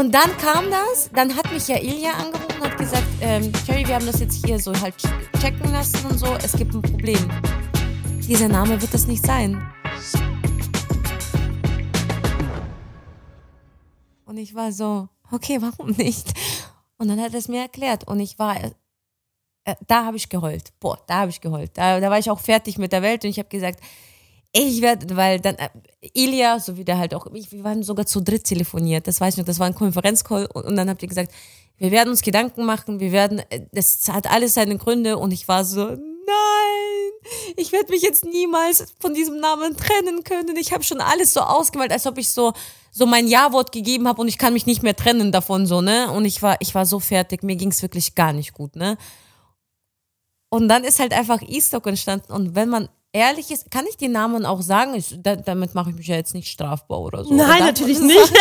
Und dann kam das, dann hat mich ja Ilja angerufen und hat gesagt, ähm, wir haben das jetzt hier so halt checken lassen und so, es gibt ein Problem. Dieser Name wird das nicht sein. Und ich war so, okay, warum nicht? Und dann hat er es mir erklärt und ich war, äh, da habe ich geheult. Boah, da habe ich geheult. Da, da war ich auch fertig mit der Welt und ich habe gesagt, ich werde, weil dann äh, Ilya, so wie der halt auch, ich, wir waren sogar zu dritt telefoniert, das weiß ich noch, das war ein Konferenzcall und, dann habt ihr gesagt, wir werden uns Gedanken machen, wir werden, äh, das hat alles seine Gründe und ich war so, nein, ich werde mich jetzt niemals von diesem Namen trennen können. Ich habe schon alles so ausgemalt, als ob ich so so mein Ja-Wort gegeben habe und ich kann mich nicht mehr trennen davon so, ne? Und ich war ich war so fertig, mir ging's wirklich gar nicht gut, ne? Und dann ist halt einfach E-Stock entstanden und wenn man ehrlich ist, kann ich die Namen auch sagen? Ich, da, damit mache ich mich ja jetzt nicht strafbar oder so. Nein, oder natürlich nicht.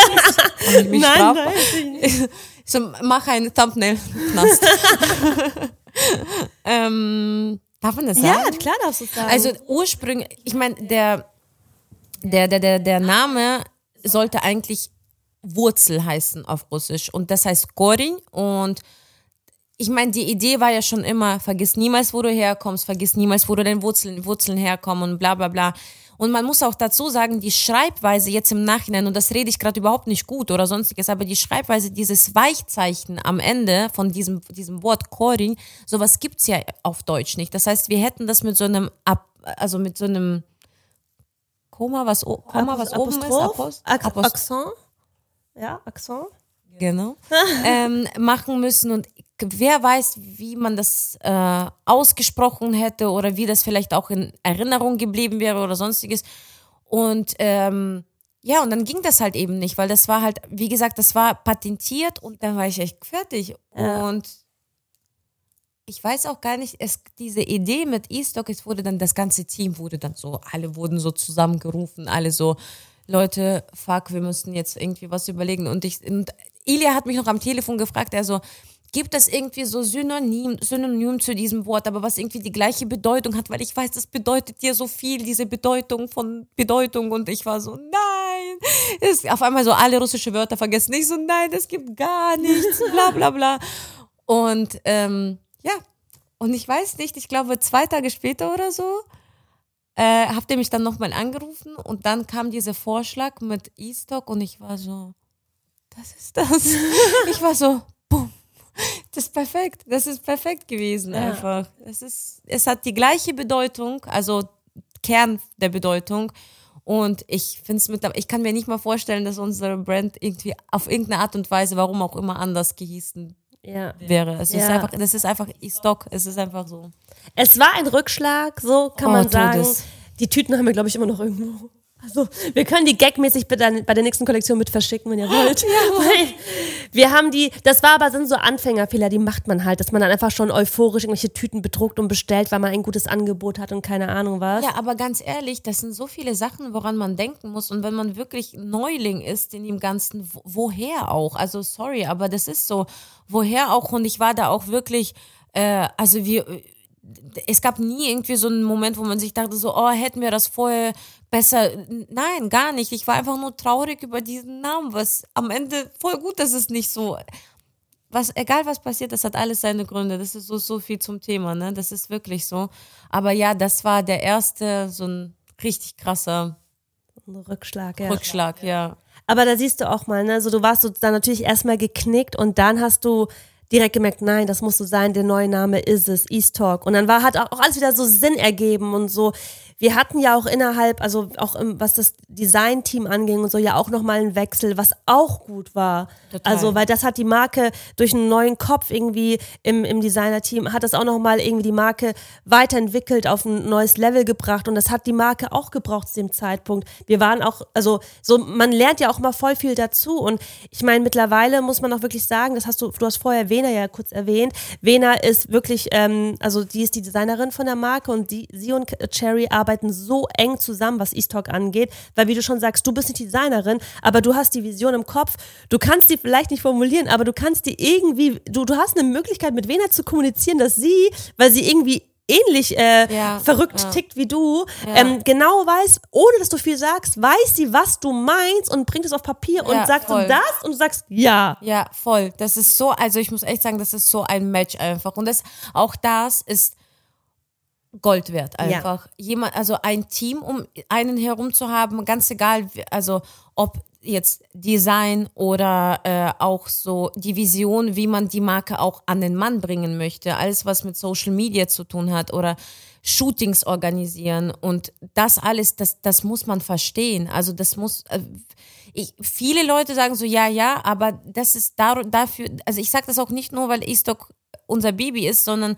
nein, strafbar? nein. so, mach ein Thumbnail. Knast. ähm, Darf man das sagen? Ja, klar darfst du es sagen. Also ursprünglich, ich meine, der, der, der, der, der Name sollte eigentlich Wurzel heißen auf Russisch. Und das heißt Gorin. Und ich meine, die Idee war ja schon immer, vergiss niemals, wo du herkommst, vergiss niemals, wo du deine Wurzeln, Wurzeln herkommen und bla bla bla. Und man muss auch dazu sagen, die Schreibweise jetzt im Nachhinein, und das rede ich gerade überhaupt nicht gut oder sonstiges, aber die Schreibweise, dieses Weichzeichen am Ende von diesem, diesem Wort Korin, sowas gibt's ja auf Deutsch nicht. Das heißt, wir hätten das mit so einem, also mit so einem Komma, was, Komma, was oben ist, Apostroph, Akzent. Ja, Akzent. Genau. ähm, machen müssen und wer weiß, wie man das äh, ausgesprochen hätte oder wie das vielleicht auch in Erinnerung geblieben wäre oder sonstiges. Und ähm, ja, und dann ging das halt eben nicht, weil das war halt, wie gesagt, das war patentiert und dann war ich echt fertig. Ja. Und ich weiß auch gar nicht, es, diese Idee mit E-Stock, es wurde dann, das ganze Team wurde dann so, alle wurden so zusammengerufen, alle so, Leute, fuck, wir müssen jetzt irgendwie was überlegen. Und ich, und Ilya hat mich noch am Telefon gefragt, er so, gibt es irgendwie so Synonym, Synonym zu diesem Wort, aber was irgendwie die gleiche Bedeutung hat, weil ich weiß, das bedeutet dir so viel, diese Bedeutung von Bedeutung. Und ich war so, nein. Ist auf einmal so alle russische Wörter vergessen. Ich so, nein, das gibt gar nichts, bla bla bla. Und ähm, ja, und ich weiß nicht, ich glaube zwei Tage später oder so, äh, habt ihr mich dann nochmal angerufen und dann kam dieser Vorschlag mit E-Stock und ich war so, das ist das. ich war so, das ist perfekt. Das ist perfekt gewesen ja. einfach. Es ist, es hat die gleiche Bedeutung, also Kern der Bedeutung. Und ich finde es mit, ich kann mir nicht mal vorstellen, dass unsere Brand irgendwie auf irgendeine Art und Weise, warum auch immer, anders gehießen ja. wäre. Es ja. ist einfach, das ist einfach Stock. Es ist einfach so. Es war ein Rückschlag, so kann oh, man sagen. Die Tüten haben wir, glaube ich, immer noch irgendwo. Also, wir können die gagmäßig bei der, bei der nächsten Kollektion mit verschicken, wenn ihr wollt. Ja. Wir haben die, das war aber sind so Anfängerfehler, die macht man halt, dass man dann einfach schon euphorisch irgendwelche Tüten bedruckt und bestellt, weil man ein gutes Angebot hat und keine Ahnung was. Ja, aber ganz ehrlich, das sind so viele Sachen, woran man denken muss. Und wenn man wirklich Neuling ist in dem Ganzen, woher auch? Also, sorry, aber das ist so, woher auch? Und ich war da auch wirklich, äh, also wir es gab nie irgendwie so einen Moment, wo man sich dachte, so, oh, hätten wir das vorher besser. Nein, gar nicht. Ich war einfach nur traurig über diesen Namen, was am Ende voll gut, dass es nicht so. Was, egal was passiert, das hat alles seine Gründe. Das ist so, so viel zum Thema, ne? Das ist wirklich so. Aber ja, das war der erste, so ein richtig krasser Rückschlag, ja. Rückschlag, ja. Aber da siehst du auch mal, ne? Also du warst so dann natürlich erstmal geknickt und dann hast du direkt gemerkt, nein, das muss so sein, der neue Name ist es, East Talk. Und dann war, hat auch alles wieder so Sinn ergeben und so wir hatten ja auch innerhalb, also auch im, was das Design-Team anging und so, ja auch nochmal einen Wechsel, was auch gut war. Total. Also, weil das hat die Marke durch einen neuen Kopf irgendwie im, im Designer-Team, hat das auch nochmal irgendwie die Marke weiterentwickelt, auf ein neues Level gebracht und das hat die Marke auch gebraucht zu dem Zeitpunkt. Wir waren auch, also so, man lernt ja auch mal voll viel dazu und ich meine, mittlerweile muss man auch wirklich sagen, das hast du, du hast vorher Vena ja kurz erwähnt. Vena ist wirklich, ähm, also die ist die Designerin von der Marke und die, sie und Cherry arbeiten arbeiten so eng zusammen, was E-Stock angeht, weil wie du schon sagst, du bist nicht Designerin, aber du hast die Vision im Kopf. Du kannst die vielleicht nicht formulieren, aber du kannst die irgendwie, du, du hast eine Möglichkeit mit Vena zu kommunizieren, dass sie, weil sie irgendwie ähnlich äh, Ja, verrückt ja. tickt wie du, Ja. ähm, genau weiß, ohne dass du viel sagst, weiß sie, was du meinst und bringt es auf Papier und sagt voll. das und du sagst ja. Ja, voll. Das ist so, also ich muss echt sagen, das ist so ein Match einfach. Und das, auch das ist Gold wert einfach. Jemand, also ein Team um einen herum zu haben, ganz egal, also ob jetzt Design oder äh, auch so die Vision, wie man die Marke auch an den Mann bringen möchte, alles was mit Social Media zu tun hat oder Shootings organisieren und das alles, das, das muss man verstehen. Also das muss, äh, ich, viele Leute sagen so, ja, ja, aber das ist dar, dafür, also ich sage das auch nicht nur, weil Istok unser Baby ist, sondern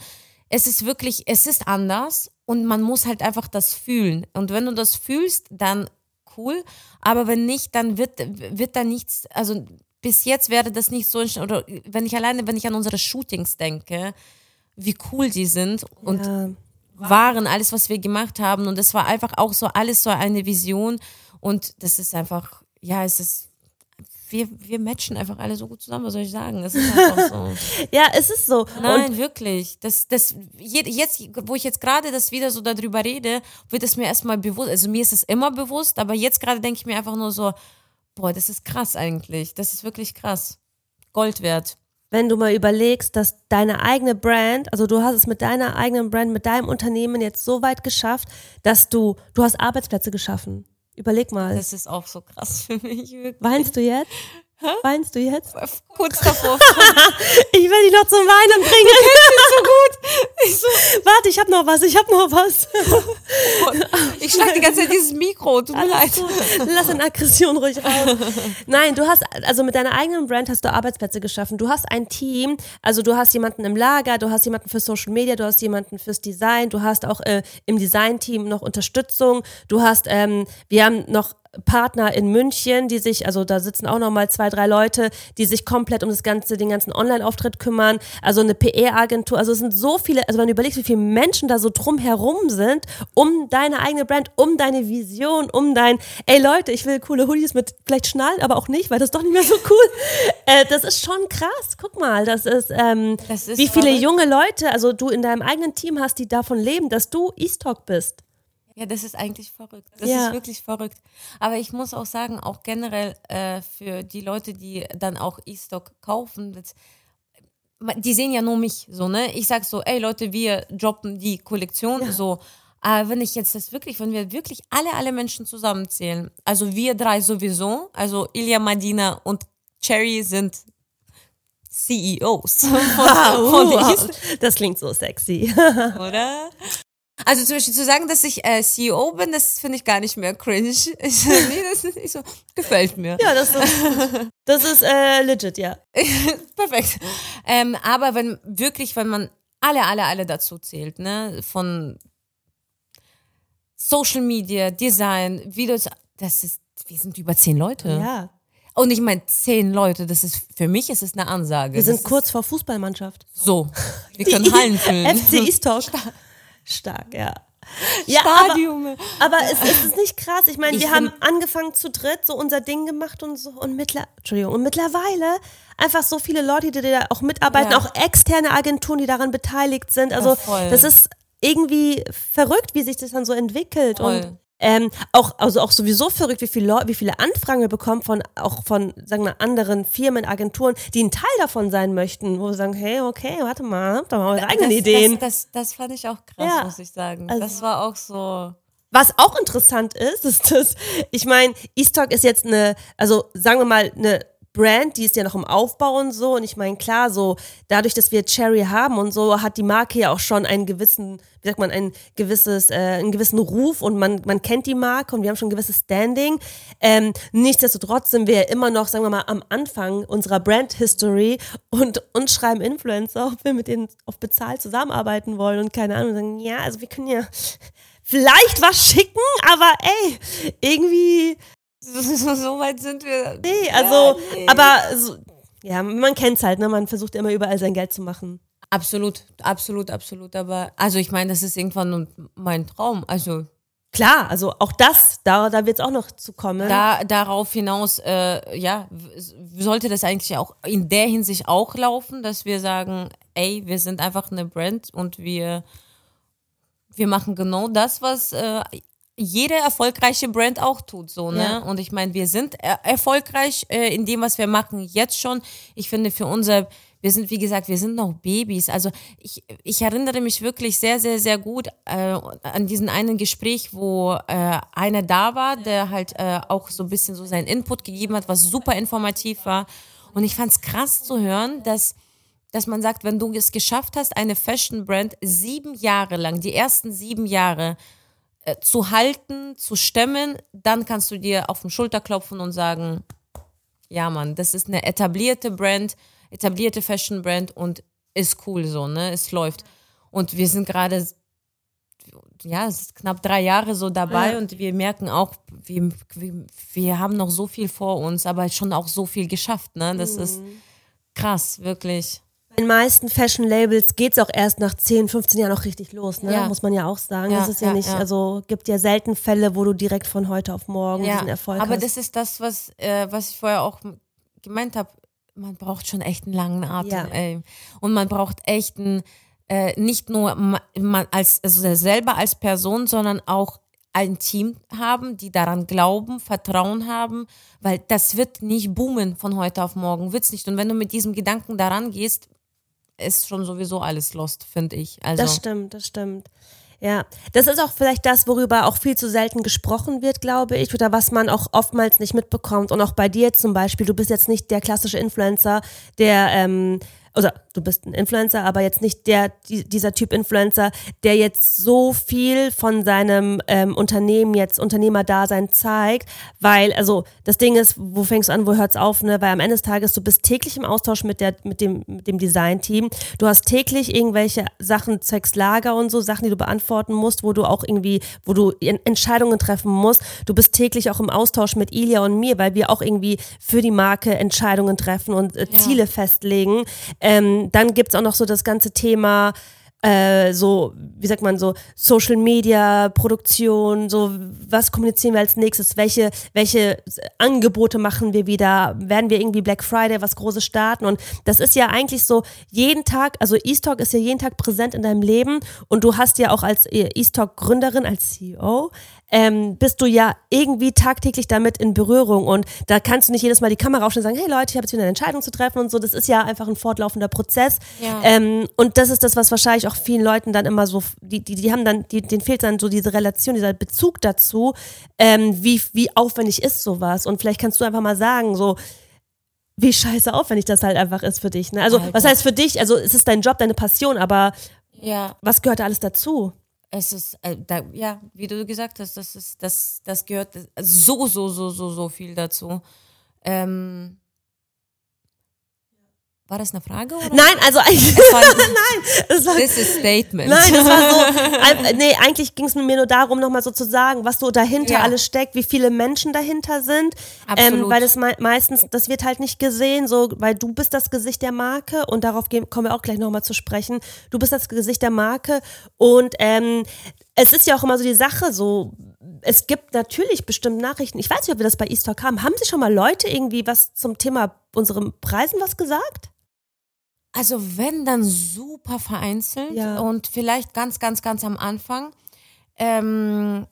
es ist wirklich, es ist anders und man muss halt einfach das fühlen. Und wenn du das fühlst, dann cool, aber wenn nicht, dann wird, wird da nichts, also bis jetzt wäre das nicht so, oder wenn ich alleine, wenn ich an unsere Shootings denke, wie cool die sind und Ja. waren, alles, was wir gemacht haben. Und es war einfach auch so alles so eine Vision. Und das ist einfach, ja, es ist, wir, wir matchen einfach alle so gut zusammen, was soll ich sagen? Es ist einfach so. Ja, es ist so. Und Nein, wirklich. Das, das, je- jetzt, wo ich jetzt gerade das wieder so darüber rede, wird es mir erstmal bewusst. Also mir ist es immer bewusst, aber jetzt gerade denke ich mir einfach nur so, boah, das ist krass eigentlich. Das ist wirklich krass. Gold wert. wenn du mal überlegst, dass deine eigene Brand, also du hast es mit deiner eigenen Brand, mit deinem Unternehmen jetzt so weit geschafft, dass du, du hast Arbeitsplätze geschaffen. Überleg mal. Das ist auch so krass für mich. Wirklich. Weinst du jetzt? Weinst du jetzt? Kurz davor. Ich will dich noch zum Weinen bringen. so gut. Ich so, warte, ich hab noch was, ich hab noch was. Ich schlag die ganze Zeit dieses Mikro, tut mir leid. Lass deine Aggression ruhig raus. Nein, du hast, also mit deiner eigenen Brand hast du Arbeitsplätze geschaffen. Du hast ein Team, also du hast jemanden im Lager, du hast jemanden für Social Media, du hast jemanden fürs Design, du hast auch äh, im Design-Team noch Unterstützung. Du hast, ähm, wir haben noch Partner in München, die sich, also da sitzen auch noch mal zwei, drei Leute, die sich komplett um das ganze, den ganzen Online-Auftritt kümmern. Also eine PR-Agentur. Also es sind so viele, also wenn du überlegst, wie viele Menschen da so drumherum sind, um deine eigene Brand, um deine Vision, um dein, ey Leute, ich will coole Hoodies mit vielleicht Schnallen, aber auch nicht, weil das ist doch nicht mehr so cool. äh, das ist schon krass. Guck mal, das ist, ähm, Das ist wie viele junge Leute, also du in deinem eigenen Team hast, die davon leben, dass du E-Stock bist. Ja, das ist eigentlich verrückt. Das Ja. ist wirklich verrückt. Aber ich muss auch sagen, auch generell äh, für die Leute, die dann auch E-Stock kaufen, das, die sehen ja nur mich so, ne? Ich sag so, ey Leute, wir droppen die Kollektion so. Aber wenn ich jetzt das wirklich, wenn wir wirklich alle, alle Menschen zusammenzählen, also wir drei sowieso, also Ilya, Madina und Cherry sind CEOs von, von E-Stock. das klingt so sexy. oder? Also zum Beispiel zu sagen, dass ich äh, CEO bin, das finde ich gar nicht mehr cringe. Ich, nee, das ist nicht so. Gefällt mir. ja, das ist, das ist äh, legit, ja. Perfekt. Ähm, aber wenn wirklich, wenn man alle, alle, alle dazu zählt, ne, von Social Media, Design, Videos, das ist, wir sind über zehn Leute. Ja. Und ich meine, zehn Leute, das ist, für mich ist es eine Ansage. Wir sind das kurz vor Fußballmannschaft. Ist so. Wir können Hallen füllen. FC Easttalk. Stark, ja. Ja, aber, Stadium. aber es, es ist nicht krass. Ich meine, Ich wir haben angefangen zu dritt, so unser Ding gemacht und so. Und, mittler, Entschuldigung, und mittlerweile einfach so viele Leute, die da auch mitarbeiten, Ja. auch externe Agenturen, die daran beteiligt sind. Also, Ja, das ist irgendwie verrückt, wie sich das dann so entwickelt. Voll. Und ähm, auch, also auch sowieso verrückt, wie viele, Leu- wie viele Anfragen wir bekommen von auch von, sagen wir, anderen Firmen, Agenturen, die ein Teil davon sein möchten, wo wir sagen, hey, okay, warte mal, habt doch mal eure eigenen das, Ideen. Das, das, das fand ich auch krass, Ja. muss ich sagen. Also- das war auch so. Was auch interessant ist, ist das, ich meine, Easttalk ist jetzt eine, also sagen wir mal, eine Brand, die ist ja noch im Aufbau und so. Und ich meine, klar, so dadurch, dass wir Cherry haben und so, hat die Marke ja auch schon einen gewissen, wie sagt man, ein gewisses, äh, einen gewissen Ruf und man, man kennt die Marke und wir haben schon ein gewisses Standing. Ähm, nichtsdestotrotz sind wir ja immer noch, sagen wir mal, am Anfang unserer Brand History und uns schreiben Influencer, ob wir mit denen auf bezahlt zusammenarbeiten wollen und keine Ahnung, sagen, ja, also wir können ja vielleicht was schicken, aber ey, irgendwie, So, so weit sind wir. nee, also, Ja, nee. aber so, ja, man kennt's halt, ne? Man versucht immer überall sein Geld zu machen. Absolut, absolut, absolut. Aber also ich meine, das ist irgendwann mein Traum. Also Klar, also auch das, da, da wird's auch noch zu kommen. da darauf hinaus, äh, ja, sollte das eigentlich auch in der Hinsicht auch laufen, dass wir sagen, ey, wir sind einfach eine Brand und wir wir machen genau das, was äh, jede erfolgreiche Brand auch tut, so, ne? Ja. Und ich meine, wir sind er erfolgreich äh, in dem, was wir machen, jetzt schon. Ich finde, für unser, wir sind, wie gesagt, wir sind noch Babys. Also ich, ich erinnere mich wirklich sehr, sehr, sehr gut äh, an diesen einen Gespräch, wo äh, einer da war, der halt äh, auch so ein bisschen so seinen Input gegeben hat, was super informativ war. Und ich fand es krass zu hören, dass dass man sagt, wenn du es geschafft hast, eine Fashion-Brand sieben Jahre lang, die ersten sieben Jahre äh, zu halten, zu stemmen, dann kannst du dir auf den Schulter klopfen und sagen, ja Mann, das ist eine etablierte Brand, etablierte Fashion-Brand und ist cool so, ne? Es läuft. Und wir sind gerade, ja, es ist knapp drei Jahre so dabei Ja. und wir merken auch, wir, wir, wir haben noch so viel vor uns, aber schon auch so viel geschafft, ne? Das ist krass, wirklich. Den meisten Fashion-Labels geht's auch erst nach 10, 15 Jahren noch richtig los, ne? Ja. muss man ja auch sagen. Ja, das ist ja, ja, nicht, also gibt ja selten Fälle, wo du direkt von heute auf morgen diesen Erfolg aber hast. das ist das, was, äh, was ich vorher auch gemeint habe. Man braucht schon echt einen langen Atem, Ja. Und man braucht echt einen, äh, nicht nur ma- man als, also selber als Person, sondern auch ein Team haben, die daran glauben, Vertrauen haben, weil das wird nicht boomen von heute auf morgen, wird's nicht. Und wenn du mit diesem Gedanken daran gehst, ist schon sowieso alles lost, finde ich. Also, Das stimmt, das stimmt. Ja, das ist auch vielleicht das, worüber auch viel zu selten gesprochen wird, glaube ich, oder was man auch oftmals nicht mitbekommt. Und auch bei dir zum Beispiel, du bist jetzt nicht der klassische Influencer, der, ähm, oder du bist ein Influencer, aber jetzt nicht der, die, dieser Typ Influencer, der jetzt so viel von seinem ähm, Unternehmen jetzt Unternehmerdasein zeigt, weil, also das Ding ist, wo fängst du an, wo hört's auf, ne? Weil am Ende des Tages, du bist täglich im Austausch mit der, mit dem, mit dem Design-Team. Du hast täglich irgendwelche Sachen, zwecks Lager und so, Sachen, die du beantworten musst, wo du auch irgendwie, wo du En- Entscheidungen treffen musst. Du bist täglich auch im Austausch mit Ilia und mir, weil wir auch irgendwie für die Marke Entscheidungen treffen und äh, Ziele festlegen. Ähm, dann gibt's auch noch so das ganze Thema, äh, so, wie sagt man, so Social Media, Produktion, so, was kommunizieren wir als nächstes, welche, welche Angebote machen wir wieder, werden wir irgendwie Black Friday, was Großes starten? Und das ist ja eigentlich so jeden Tag, also E-Stock ist ja jeden Tag präsent in deinem Leben. Und du hast ja auch als äh, E-Stock-Gründerin, als CEO, ähm, bist du ja irgendwie tagtäglich damit in Berührung und da kannst du nicht jedes Mal die Kamera aufstellen und sagen, hey Leute, ich habe jetzt wieder eine Entscheidung zu treffen und so, das ist ja einfach ein fortlaufender Prozess Ja. ähm, und das ist das, was wahrscheinlich auch vielen Leuten dann immer so, die, die, die haben dann, die, denen fehlt dann so diese Relation, dieser Bezug dazu, ähm, wie, wie aufwendig ist sowas und vielleicht kannst du einfach mal sagen, so, wie scheiße aufwendig das halt einfach ist für dich. Ne? Also, Alter. was heißt für dich? Also, es ist dein Job, deine Passion, aber ja, was gehört da alles dazu? Es ist, äh, da, ja, wie du gesagt hast, das ist, das, das gehört so, so, so, so, so viel dazu. Ähm, war das eine Frage? Oder? Nein, also eigentlich. Es war, Das war, this is statement. Nein, das war so. Nee, eigentlich ging es mir nur darum, nochmal so zu sagen, was so dahinter Ja. alles steckt, wie viele Menschen dahinter sind. Ähm, Absolut. weil das mei meistens, das wird halt nicht gesehen, so, weil du bist das Gesicht der Marke und darauf gehen, kommen wir auch gleich nochmal zu sprechen. Du bist das Gesicht der Marke und ähm, es ist ja auch immer so die Sache, so, es gibt natürlich bestimmt Nachrichten. Ich weiß nicht, ob wir das bei Easter haben. Haben sich schon mal Leute irgendwie was zum Thema unseren Preisen was gesagt? Also wenn, dann super vereinzelt Ja. und vielleicht ganz, ganz, ganz am Anfang. Ähm,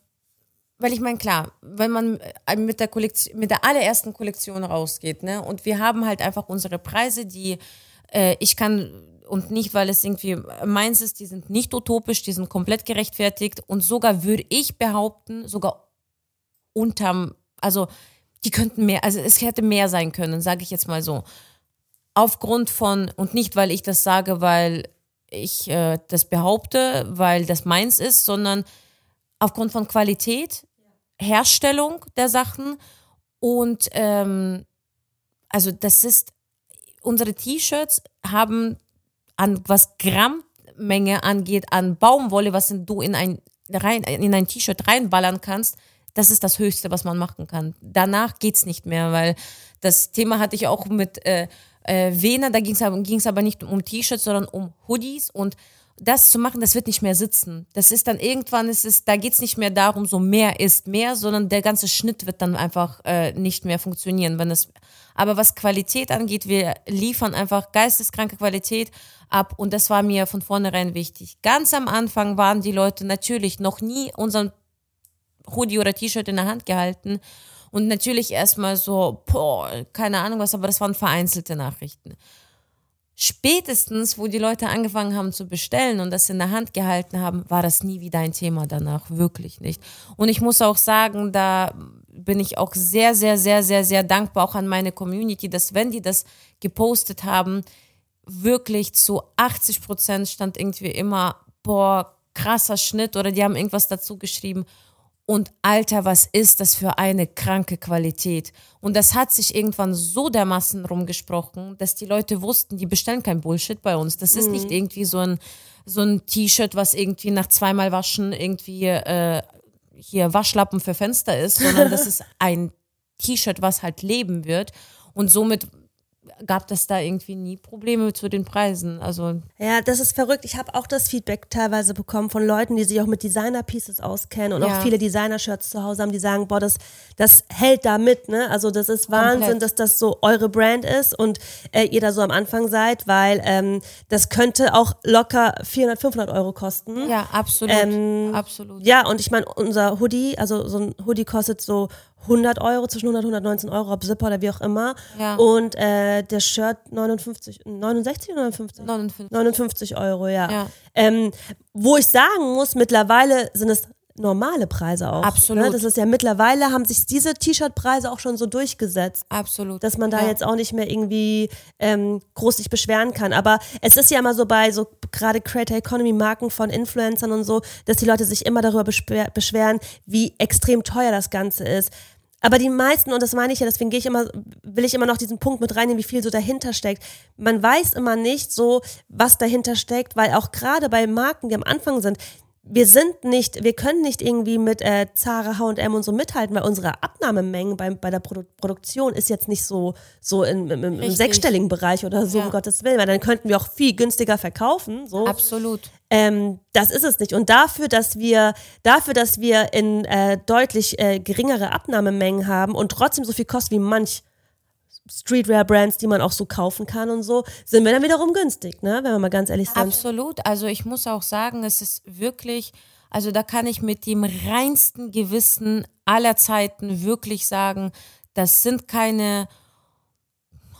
weil ich meine, klar, wenn man äh, mit der Kollektion, mit der allerersten Kollektion rausgeht, ne, und wir haben halt einfach unsere Preise, die äh, ich kann und nicht, weil es irgendwie meins ist, die sind nicht utopisch, die sind komplett gerechtfertigt und sogar würde ich behaupten, sogar unterm, also die könnten mehr, also es hätte mehr sein können, sage ich jetzt mal so. Aufgrund von, und nicht, weil ich das sage, weil ich äh, das behaupte, weil das meins ist, sondern aufgrund von Qualität, Herstellung der Sachen und ähm, also das ist, unsere T-Shirts haben an was Grammmenge angeht, an Baumwolle, was du in ein, rein, in ein T-Shirt reinballern kannst, das ist das Höchste, was man machen kann. Danach geht's nicht mehr, weil das Thema hatte ich auch mit äh, äh, Vena, da ging es aber, ging's aber nicht um T-Shirts, sondern um Hoodies und das zu machen, das wird nicht mehr sitzen. Das ist dann irgendwann, ist es, da geht's nicht mehr darum, so mehr ist mehr, sondern der ganze Schnitt wird dann einfach äh, nicht mehr funktionieren. Wenn es, aber was Qualität angeht, wir liefern einfach geisteskranke Qualität ab und das war mir von vornherein wichtig. Ganz am Anfang waren die Leute natürlich noch nie unseren Hoodie oder T-Shirt in der Hand gehalten und natürlich erstmal so, boah, keine Ahnung was, aber das waren vereinzelte Nachrichten spätestens, wo die Leute angefangen haben zu bestellen und das in der Hand gehalten haben, war das nie wieder ein Thema danach, wirklich nicht. Und ich muss auch sagen, da bin ich auch sehr, sehr, sehr, sehr, sehr dankbar auch an meine Community, dass wenn die das gepostet haben, wirklich zu 80 Prozent stand irgendwie immer, boah, krasser Schnitt oder die haben irgendwas dazu geschrieben und Alter, was ist das für eine kranke Qualität? Und das hat sich irgendwann so dermaßen rumgesprochen, dass die Leute wussten, die bestellen kein Bullshit bei uns. Das ist mhm. nicht irgendwie so ein, so ein T-Shirt, was irgendwie nach zweimal Waschen irgendwie äh, hier Waschlappen für Fenster ist, sondern das ist ein T-Shirt, was halt leben wird. Und somit gab das da irgendwie nie Probleme zu den Preisen. Also ja, das ist verrückt. Ich habe auch das Feedback teilweise bekommen von Leuten, die sich auch mit Designer-Pieces auskennen und ja. auch viele Designer-Shirts zu Hause haben, die sagen, boah, das, das hält da mit, ne? Also das ist Wahnsinn, Komplett. dass das so eure Brand ist und äh, ihr da so am Anfang seid, weil ähm, das könnte auch locker 400, 500 Euro kosten. Ja, absolut. Ähm, absolut. Ja, und ich meine, unser Hoodie, also so ein Hoodie kostet so 100 Euro, zwischen 100 und 119 Euro, ob Zipper oder wie auch immer. Ja. Und äh, der Shirt 59, 69 oder 59? 59. 59 Euro, ja. ja. Ähm, wo ich sagen muss, mittlerweile sind es normale Preise auch. Absolut. Ne? Das ist ja mittlerweile haben sich diese T-Shirt-Preise auch schon so durchgesetzt. Absolut. Dass man da ja. jetzt auch nicht mehr irgendwie ähm, groß sich beschweren kann. Aber es ist ja immer so bei so gerade Creator Economy Marken von Influencern und so, dass die Leute sich immer darüber beschweren, wie extrem teuer das Ganze ist. Aber die meisten, und das meine ich ja, deswegen gehe ich immer, will ich immer noch diesen Punkt mit reinnehmen, wie viel so dahinter steckt. Man weiß immer nicht so, was dahinter steckt, weil auch gerade bei Marken, die am Anfang sind, wir sind nicht, wir können nicht irgendwie mit äh, Zara, H&M und so mithalten, weil unsere Abnahmemengen bei, bei der Produ Produktion ist jetzt nicht so, so in, im, im, sechsstelligen Bereich oder so, ja. um Gottes Willen, weil dann könnten wir auch viel günstiger verkaufen. So. Absolut. Ähm, das ist es nicht. Und dafür, dass wir, dafür, dass wir in äh, deutlich äh, geringere Abnahmemengen haben und trotzdem so viel kostet wie manch Streetwear-Brands, die man auch so kaufen kann und so, sind wir dann wiederum günstig, ne? wenn wir mal ganz ehrlich sind. Absolut. Also ich muss auch sagen, es ist wirklich, also da kann ich mit dem reinsten Gewissen aller Zeiten wirklich sagen, das sind keine,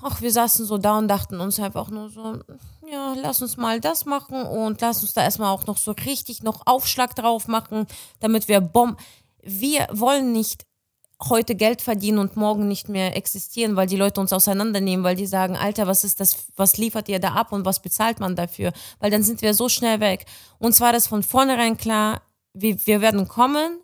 ach, wir saßen so da und dachten uns einfach nur so, ja, lass uns mal das machen und lass uns da erstmal auch noch so richtig noch Aufschlag drauf machen, damit wir Bomben. Wir wollen nicht heute Geld verdienen und morgen nicht mehr existieren, weil die Leute uns auseinandernehmen, weil die sagen, Alter, was ist das, was liefert ihr da ab und was bezahlt man dafür? Weil dann sind wir so schnell weg. Und war das von vornherein klar, wir, wir werden kommen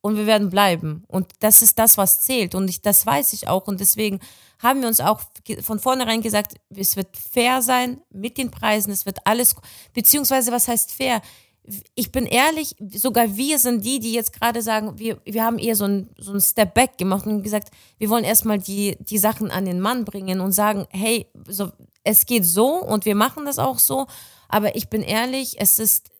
und wir werden bleiben. Und das ist das, was zählt. Und ich, das weiß ich auch. Und deswegen haben wir uns auch von vornherein gesagt, es wird fair sein mit den Preisen, es wird alles, beziehungsweise was heißt fair? Ich bin ehrlich, sogar wir sind die, die jetzt gerade sagen, wir, wir haben eher so ein, so ein Step Back gemacht und gesagt, wir wollen erstmal die, die Sachen an den Mann bringen und sagen, hey, so, es geht so und wir machen das auch so. Aber ich bin ehrlich, es ist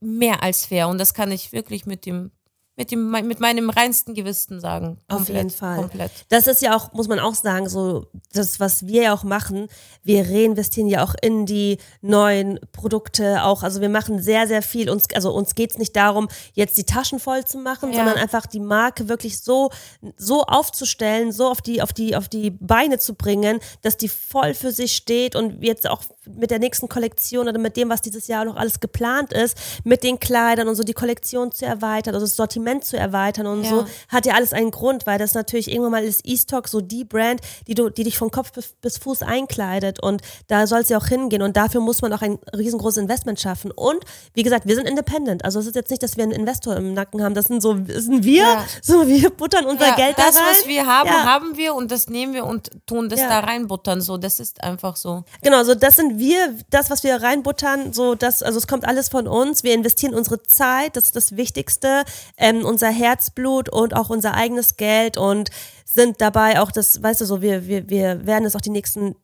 mehr als fair und das kann ich wirklich mit dem mit, dem, mit meinem reinsten Gewissen sagen. Komplett, Auf jeden Fall. Komplett. Das ist ja auch, muss man auch sagen, so das, was wir ja auch machen. Wir reinvestieren ja auch in die neuen Produkte auch. Also wir machen sehr, sehr viel. Uns, also uns geht es nicht darum, jetzt die Taschen voll zu machen, ja. sondern einfach die Marke wirklich so, so aufzustellen, so auf die, auf die, auf die Beine zu bringen, dass die voll für sich steht und jetzt auch mit der nächsten Kollektion oder mit dem, was dieses Jahr noch alles geplant ist, mit den Kleidern und so die Kollektion zu erweitern, also das Sortiment Sortiment zu erweitern und ja. so, hat ja alles einen Grund, weil das natürlich irgendwann mal ist E-Stock so die Brand, die du, die dich von Kopf bis, bis Fuß einkleidet und da soll es ja auch hingehen und dafür muss man auch ein riesengroßes Investment schaffen und wie gesagt, wir sind independent, also es ist jetzt nicht, dass wir einen Investor im Nacken haben, das sind so, das sind wir, ja. so wir buttern unser ja, Geld da das, rein. Das, was wir haben, haben wir und das nehmen wir und tun das da reinbuttern, so, das ist einfach so. Genau, so das sind wir, das, was wir reinbuttern, so das, also es kommt alles von uns, wir investieren unsere Zeit, das ist das Wichtigste, ähm, ähm, unser Herzblut und auch unser eigenes Geld und sind dabei auch das, weißt du so, wir, wir, wir werden es auch die nächsten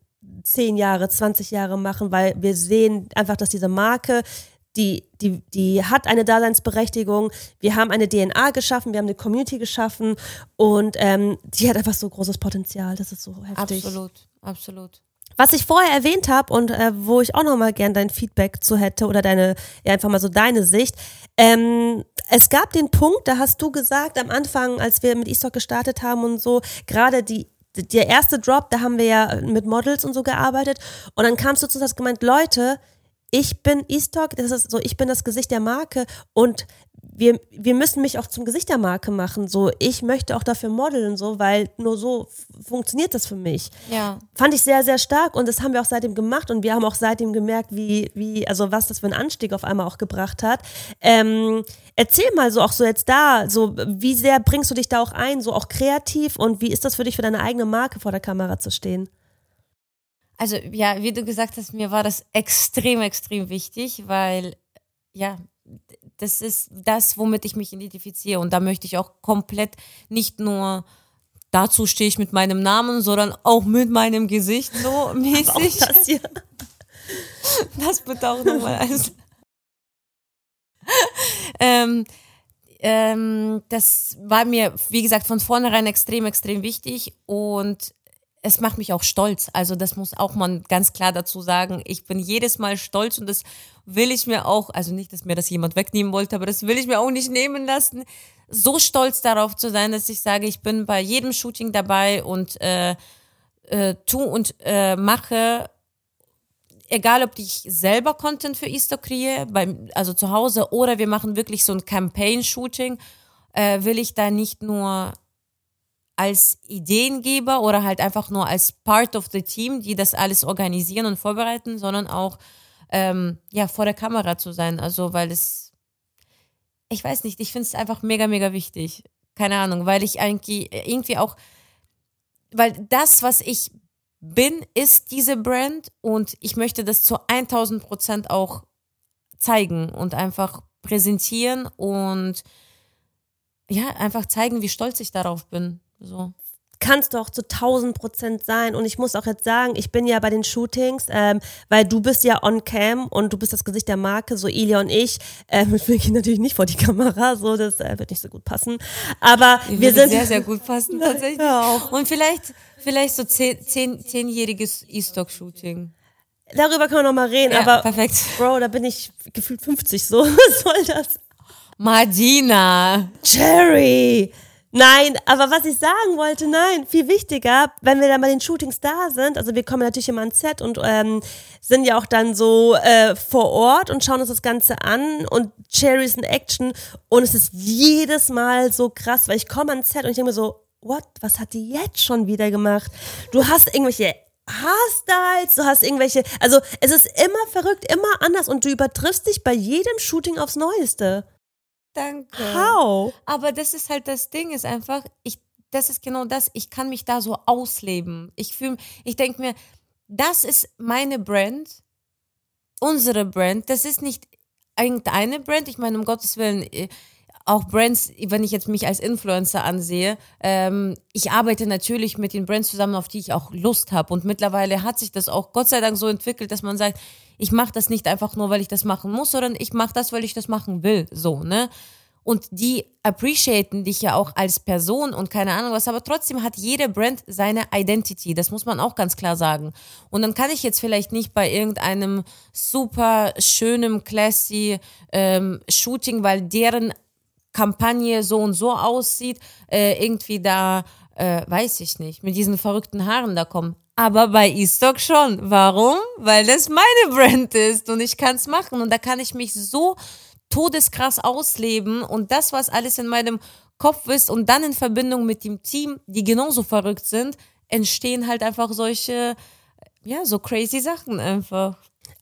zehn Jahre, 20 Jahre machen, weil wir sehen einfach, dass diese Marke die, die, die hat eine Daseinsberechtigung. Wir haben eine DNA geschaffen, wir haben eine Community geschaffen und ähm, die hat einfach so großes Potenzial. Das ist so heftig. Absolut, absolut. Was ich vorher erwähnt habe und äh, wo ich auch nochmal gern dein Feedback zu hätte oder deine, ja, einfach mal so deine Sicht. Ähm, es gab den Punkt, da hast du gesagt, am Anfang, als wir mit E-Stock gestartet haben und so, gerade die der erste Drop, da haben wir ja mit Models und so gearbeitet. Und dann kamst du zu uns gemeint, Leute, ich bin E-Stock, das ist so, ich bin das Gesicht der Marke und wir, wir müssen mich auch zum Gesicht der Marke machen. So, ich möchte auch dafür modeln, so, weil nur so funktioniert das für mich. Ja. Fand ich sehr, sehr stark und das haben wir auch seitdem gemacht und wir haben auch seitdem gemerkt, wie, wie, also was das für einen Anstieg auf einmal auch gebracht hat. Ähm, erzähl mal so auch so jetzt da, so wie sehr bringst du dich da auch ein, so auch kreativ und wie ist das für dich für deine eigene Marke vor der Kamera zu stehen? Also ja, wie du gesagt hast, mir war das extrem, extrem wichtig, weil ja, das ist das, womit ich mich identifiziere. Und da möchte ich auch komplett nicht nur dazu stehe ich mit meinem Namen, sondern auch mit meinem Gesicht so mäßig. das hier. Das bitte auch nochmal eins. ähm, ähm, das war mir, wie gesagt, von vornherein extrem, extrem wichtig und es macht mich auch stolz. Also das muss auch man ganz klar dazu sagen. Ich bin jedes Mal stolz und das will ich mir auch, also nicht, dass mir das jemand wegnehmen wollte, aber das will ich mir auch nicht nehmen lassen, so stolz darauf zu sein, dass ich sage, ich bin bei jedem Shooting dabei und äh, äh, tu und äh, mache, egal ob ich selber Content für Easter kreiere, beim, also zu Hause, oder wir machen wirklich so ein Campaign-Shooting, äh, will ich da nicht nur als Ideengeber oder halt einfach nur als Part of the Team, die das alles organisieren und vorbereiten, sondern auch ähm, ja vor der Kamera zu sein. Also weil es, ich weiß nicht, ich finde es einfach mega mega wichtig. Keine Ahnung, weil ich eigentlich irgendwie auch, weil das, was ich bin, ist diese Brand und ich möchte das zu 1000 Prozent auch zeigen und einfach präsentieren und ja, einfach zeigen, wie stolz ich darauf bin. So. Kannst du auch zu 1000 Prozent sein. Und ich muss auch jetzt sagen, ich bin ja bei den Shootings, ähm, weil du bist ja on cam und du bist das Gesicht der Marke, so Ilia und ich. Ähm, wir gehen natürlich nicht vor die Kamera, so das äh, wird nicht so gut passen. Aber Ich wir sind sehr, sehr gut passen, tatsächlich. Ja, auch. Und vielleicht, vielleicht so zehn, zehn, zehnjähriges E-Stock-Shooting. darüber können wir noch mal reden. Ja, aber perfekt. Bro, da bin ich gefühlt 50 so. Was soll das? Madina. Cherry! Nein, aber was ich sagen wollte, nein, viel wichtiger, wenn wir dann bei den Shootings da sind, also wir kommen natürlich immer ans Set und ähm, sind ja auch dann so äh, vor Ort und schauen uns das Ganze an und Cherry ist in Action und es ist jedes Mal so krass, weil ich komme ans Set und ich denke mir so, what, was hat die jetzt schon wieder gemacht? Du hast irgendwelche Haarstyles, du hast irgendwelche, also es ist immer verrückt, immer anders und du übertriffst dich bei jedem Shooting aufs Neueste. Danke. How? Aber das ist halt das Ding, ist einfach, ich, das ist genau das, ich kann mich da so ausleben. Ich fühle, ich denke mir, das ist meine Brand, unsere Brand, das ist nicht irgendeine Brand, ich meine, um Gottes Willen, äh, auch Brands, wenn ich jetzt mich als Influencer ansehe, ähm, ich arbeite natürlich mit den Brands zusammen, auf die ich auch Lust habe. Und mittlerweile hat sich das auch Gott sei Dank so entwickelt, dass man sagt, ich mache das nicht einfach nur, weil ich das machen muss, sondern ich mache das, weil ich das machen will. So, ne? Und die appreciaten dich ja auch als Person und keine Ahnung was, aber trotzdem hat jede Brand seine Identity. Das muss man auch ganz klar sagen. Und dann kann ich jetzt vielleicht nicht bei irgendeinem super schönem, classy ähm, Shooting, weil deren Kampagne so und so aussieht, äh, irgendwie da, äh, weiß ich nicht, mit diesen verrückten Haaren da kommen. Aber bei E-Stock schon. Warum? Weil das meine Brand ist und ich kann es machen und da kann ich mich so todeskrass ausleben und das, was alles in meinem Kopf ist und dann in Verbindung mit dem Team, die genauso verrückt sind, entstehen halt einfach solche, ja, so crazy Sachen einfach.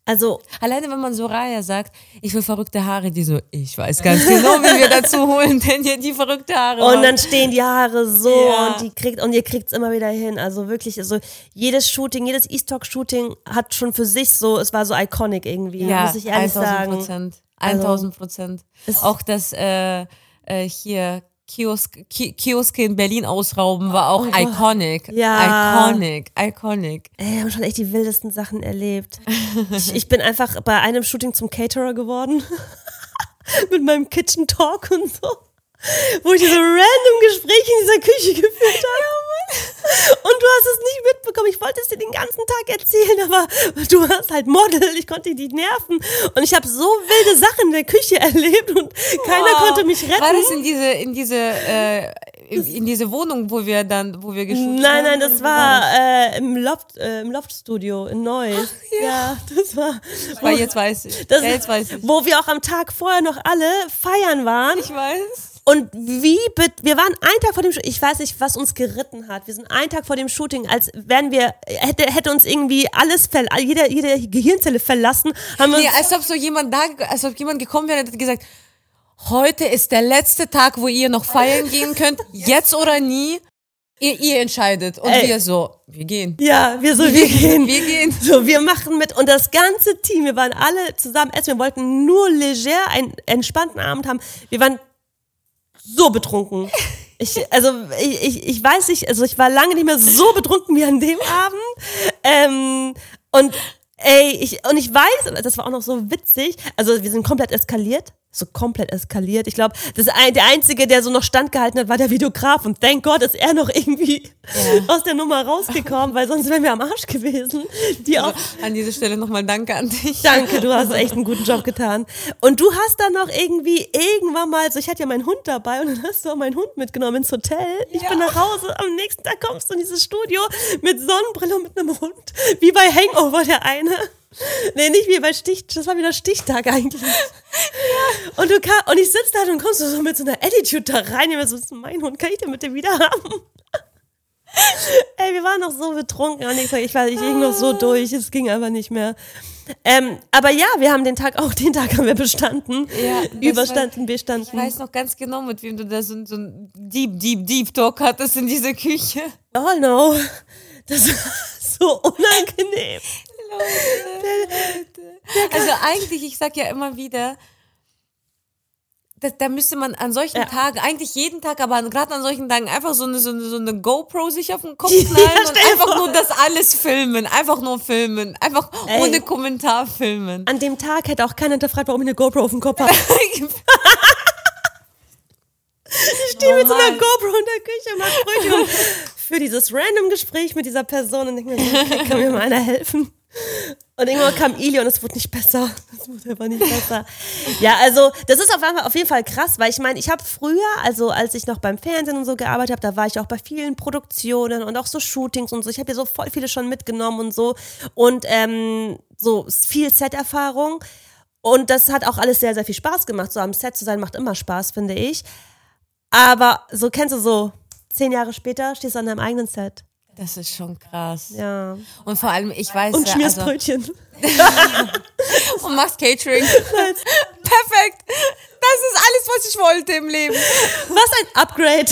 Also Alleine wenn man so Raya sagt, ich will verrückte Haare, die so, ich weiß ganz genau, wie wir dazu holen, denn ihr die verrückte Haare. Und dann stehen die Haare so Ja. und die kriegt und ihr kriegt's immer wieder hin. Also wirklich, also jedes Shooting, jedes E-Stock-Shooting hat schon für sich so, es war so iconic irgendwie, muss ich ehrlich 1000 sagen. Prozent. Also, 1000 Prozent. Auch das äh, äh, hier Kiosk, Ki Kioske in Berlin ausrauben war auch iconic. Ja. Iconic, iconic. Ey, wir haben schon echt die wildesten Sachen erlebt. Ich, ich bin einfach bei einem Shooting zum Caterer geworden. Mit meinem Kitchen Talk und so. Wo ich diese random Gespräche in dieser Küche geführt habe. Und du hast es nicht mitbekommen. Ich wollte es dir den ganzen Tag erzählen, aber du warst halt Model. Ich konnte dich nicht nerven. Und ich habe so wilde Sachen in der Küche erlebt und keiner Wow. konnte mich retten. War das in diese, in diese, äh, in diese Wohnung, wo wir dann, wo wir geshootet Nein, haben? nein, das war äh, im Loft, äh, im Loftstudio in Neuss. ja. das war. Weil jetzt weiß ich. Das, ja, jetzt weiß ich. Wo wir auch am Tag vorher noch alle feiern waren. Ich weiß. Und wie, wir waren einen Tag vor dem Shooting, ich weiß nicht, was uns geritten hat. Wir sind einen Tag vor dem Shooting, als wären wir, hätte, hätte uns irgendwie alles, jede, jede Gehirnzelle verlassen, haben Nee, als ob so jemand da, als ob jemand gekommen wäre und hätte gesagt, heute ist der letzte Tag, wo ihr noch feiern gehen könnt, jetzt oder nie. Ihr, ihr entscheidet. Und Ey. wir so, wir gehen. ja, wir so, wir gehen. Wir gehen. So, wir machen mit und das ganze Team, wir waren alle zusammen essen, wir wollten nur leger einen entspannten Abend haben. Wir waren so betrunken. Ich, also ich, ich, ich weiß nicht, also ich war lange nicht mehr so betrunken wie an dem Abend. Ähm, und ey, ich, und ich weiß, das war auch noch so witzig, also wir sind komplett eskaliert. So komplett eskaliert. Ich glaube, ein, der Einzige, der so noch standgehalten hat, war der Videograf. Und thank God ist er noch irgendwie aus der Nummer rausgekommen, weil sonst wären wir am Arsch gewesen. Die auch, An dieser Stelle nochmal Danke an dich. Danke, du hast echt einen guten Job getan. Und du hast dann noch irgendwie irgendwann mal, so ich hatte ja meinen Hund dabei und dann hast du auch meinen Hund mitgenommen ins Hotel. Ich bin nach Hause, am nächsten Tag kommst du in dieses Studio mit Sonnenbrille und mit einem Hund. Wie bei Hangover der eine. Nee, nicht wie bei Stich, das war wieder Stichtag eigentlich. Und du kam, und ich sitze da und kommst du so mit so einer Attitude da rein. Ich mir so, das ist mein Hund, kann ich den bitte wieder haben? Ey, wir waren noch so betrunken und ich, ich war, ich ging noch so durch, es ging aber nicht mehr. Ähm, aber ja, wir haben den Tag, auch den Tag haben wir bestanden. Ja, Überstanden, Ich bestanden. weiß noch ganz genau, mit wem du da so, so ein Deep, Deep, Deep Talk hattest in dieser Küche. Oh no. Das war so unangenehm. Also eigentlich, ich sag ja immer wieder, da, da müsste man an solchen Ja. Tagen, eigentlich jeden Tag, aber gerade an solchen Tagen einfach so eine, so eine, so eine GoPro sich auf den Kopf Ja, knallen und stell dir einfach vor. nur das alles filmen. Einfach nur filmen. Einfach Ey. ohne Kommentar filmen. An dem Tag hätte auch keiner hinterfragt, warum ich eine GoPro auf dem Kopf habe. Ich stehe mit so einer Normal. GoPro in der Küche, mach Brötchen und für dieses random Gespräch mit dieser Person und denke mir, so, okay, kann mir mal einer helfen? Und irgendwann kam Ili und es wurde nicht besser. Es wurde einfach nicht besser. Ja, also das ist auf, einmal, auf jeden Fall krass, weil ich meine, ich habe früher, also als ich noch beim Fernsehen und so gearbeitet habe, da war ich auch bei vielen Produktionen und auch so Shootings und so. Ich habe ja so voll viele schon mitgenommen und so und ähm, so viel Set-Erfahrung. Und das hat auch alles sehr, sehr viel Spaß gemacht. So am Set zu sein macht immer Spaß, finde ich. Aber so kennst du so, zehn Jahre später stehst du an deinem eigenen Set. Das ist schon krass. Ja. Und vor allem, ich weiß Und schmierst also, Brötchen. und machst Catering. Perfekt. Das ist alles, was ich wollte im Leben. Was ein Upgrade.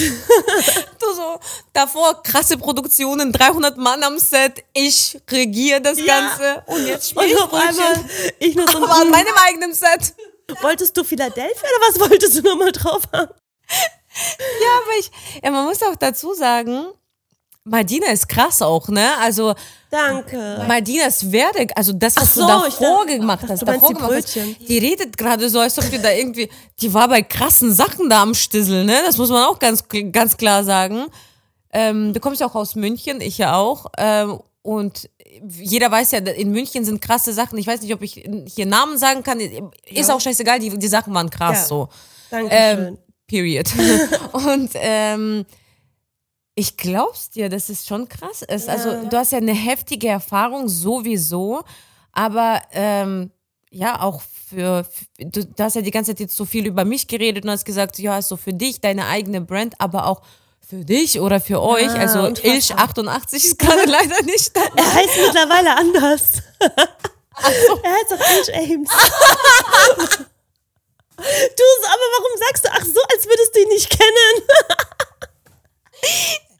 Du so, davor krasse Produktionen, 300 Mann am Set, ich regiere das Ja. Ganze und jetzt spiele ich auf einmal, ich nur so, Aber an meinem eigenen Set. wolltest du Philadelphia oder was wolltest du nochmal drauf haben? Ja, aber ich, ja, man muss auch dazu sagen, Madina ist krass auch, ne? Also, Danke. Madinas Werde, also das, was so, du davor dachte- gemacht ach, hast, davor die gemacht hast, die redet gerade so, als ob die da irgendwie, die war bei krassen Sachen da am Stissel, ne? Das muss man auch ganz, ganz klar sagen. Ähm, du kommst ja auch aus München, ich ja auch. Ähm, und jeder weiß ja, in München sind krasse Sachen. Ich weiß nicht, ob ich hier Namen sagen kann. Ist auch scheißegal, die, die Sachen waren krass Ja. so. Dankeschön. Ähm, period. und ähm, ich glaub's dir, dass es schon krass ist. Also du hast ja eine heftige Erfahrung sowieso, aber ähm, ja auch für, für du, hast ja die ganze Zeit jetzt so viel über mich geredet und hast gesagt, ja, ist so für dich deine eigene Brand, aber auch für dich oder für euch. Also unfassbar. Ilch 88 ist gerade leider nicht da. er heißt mittlerweile anders. Er heißt doch H. Ames. Du, aber warum sagst du, ach so, als würdest du ihn nicht kennen?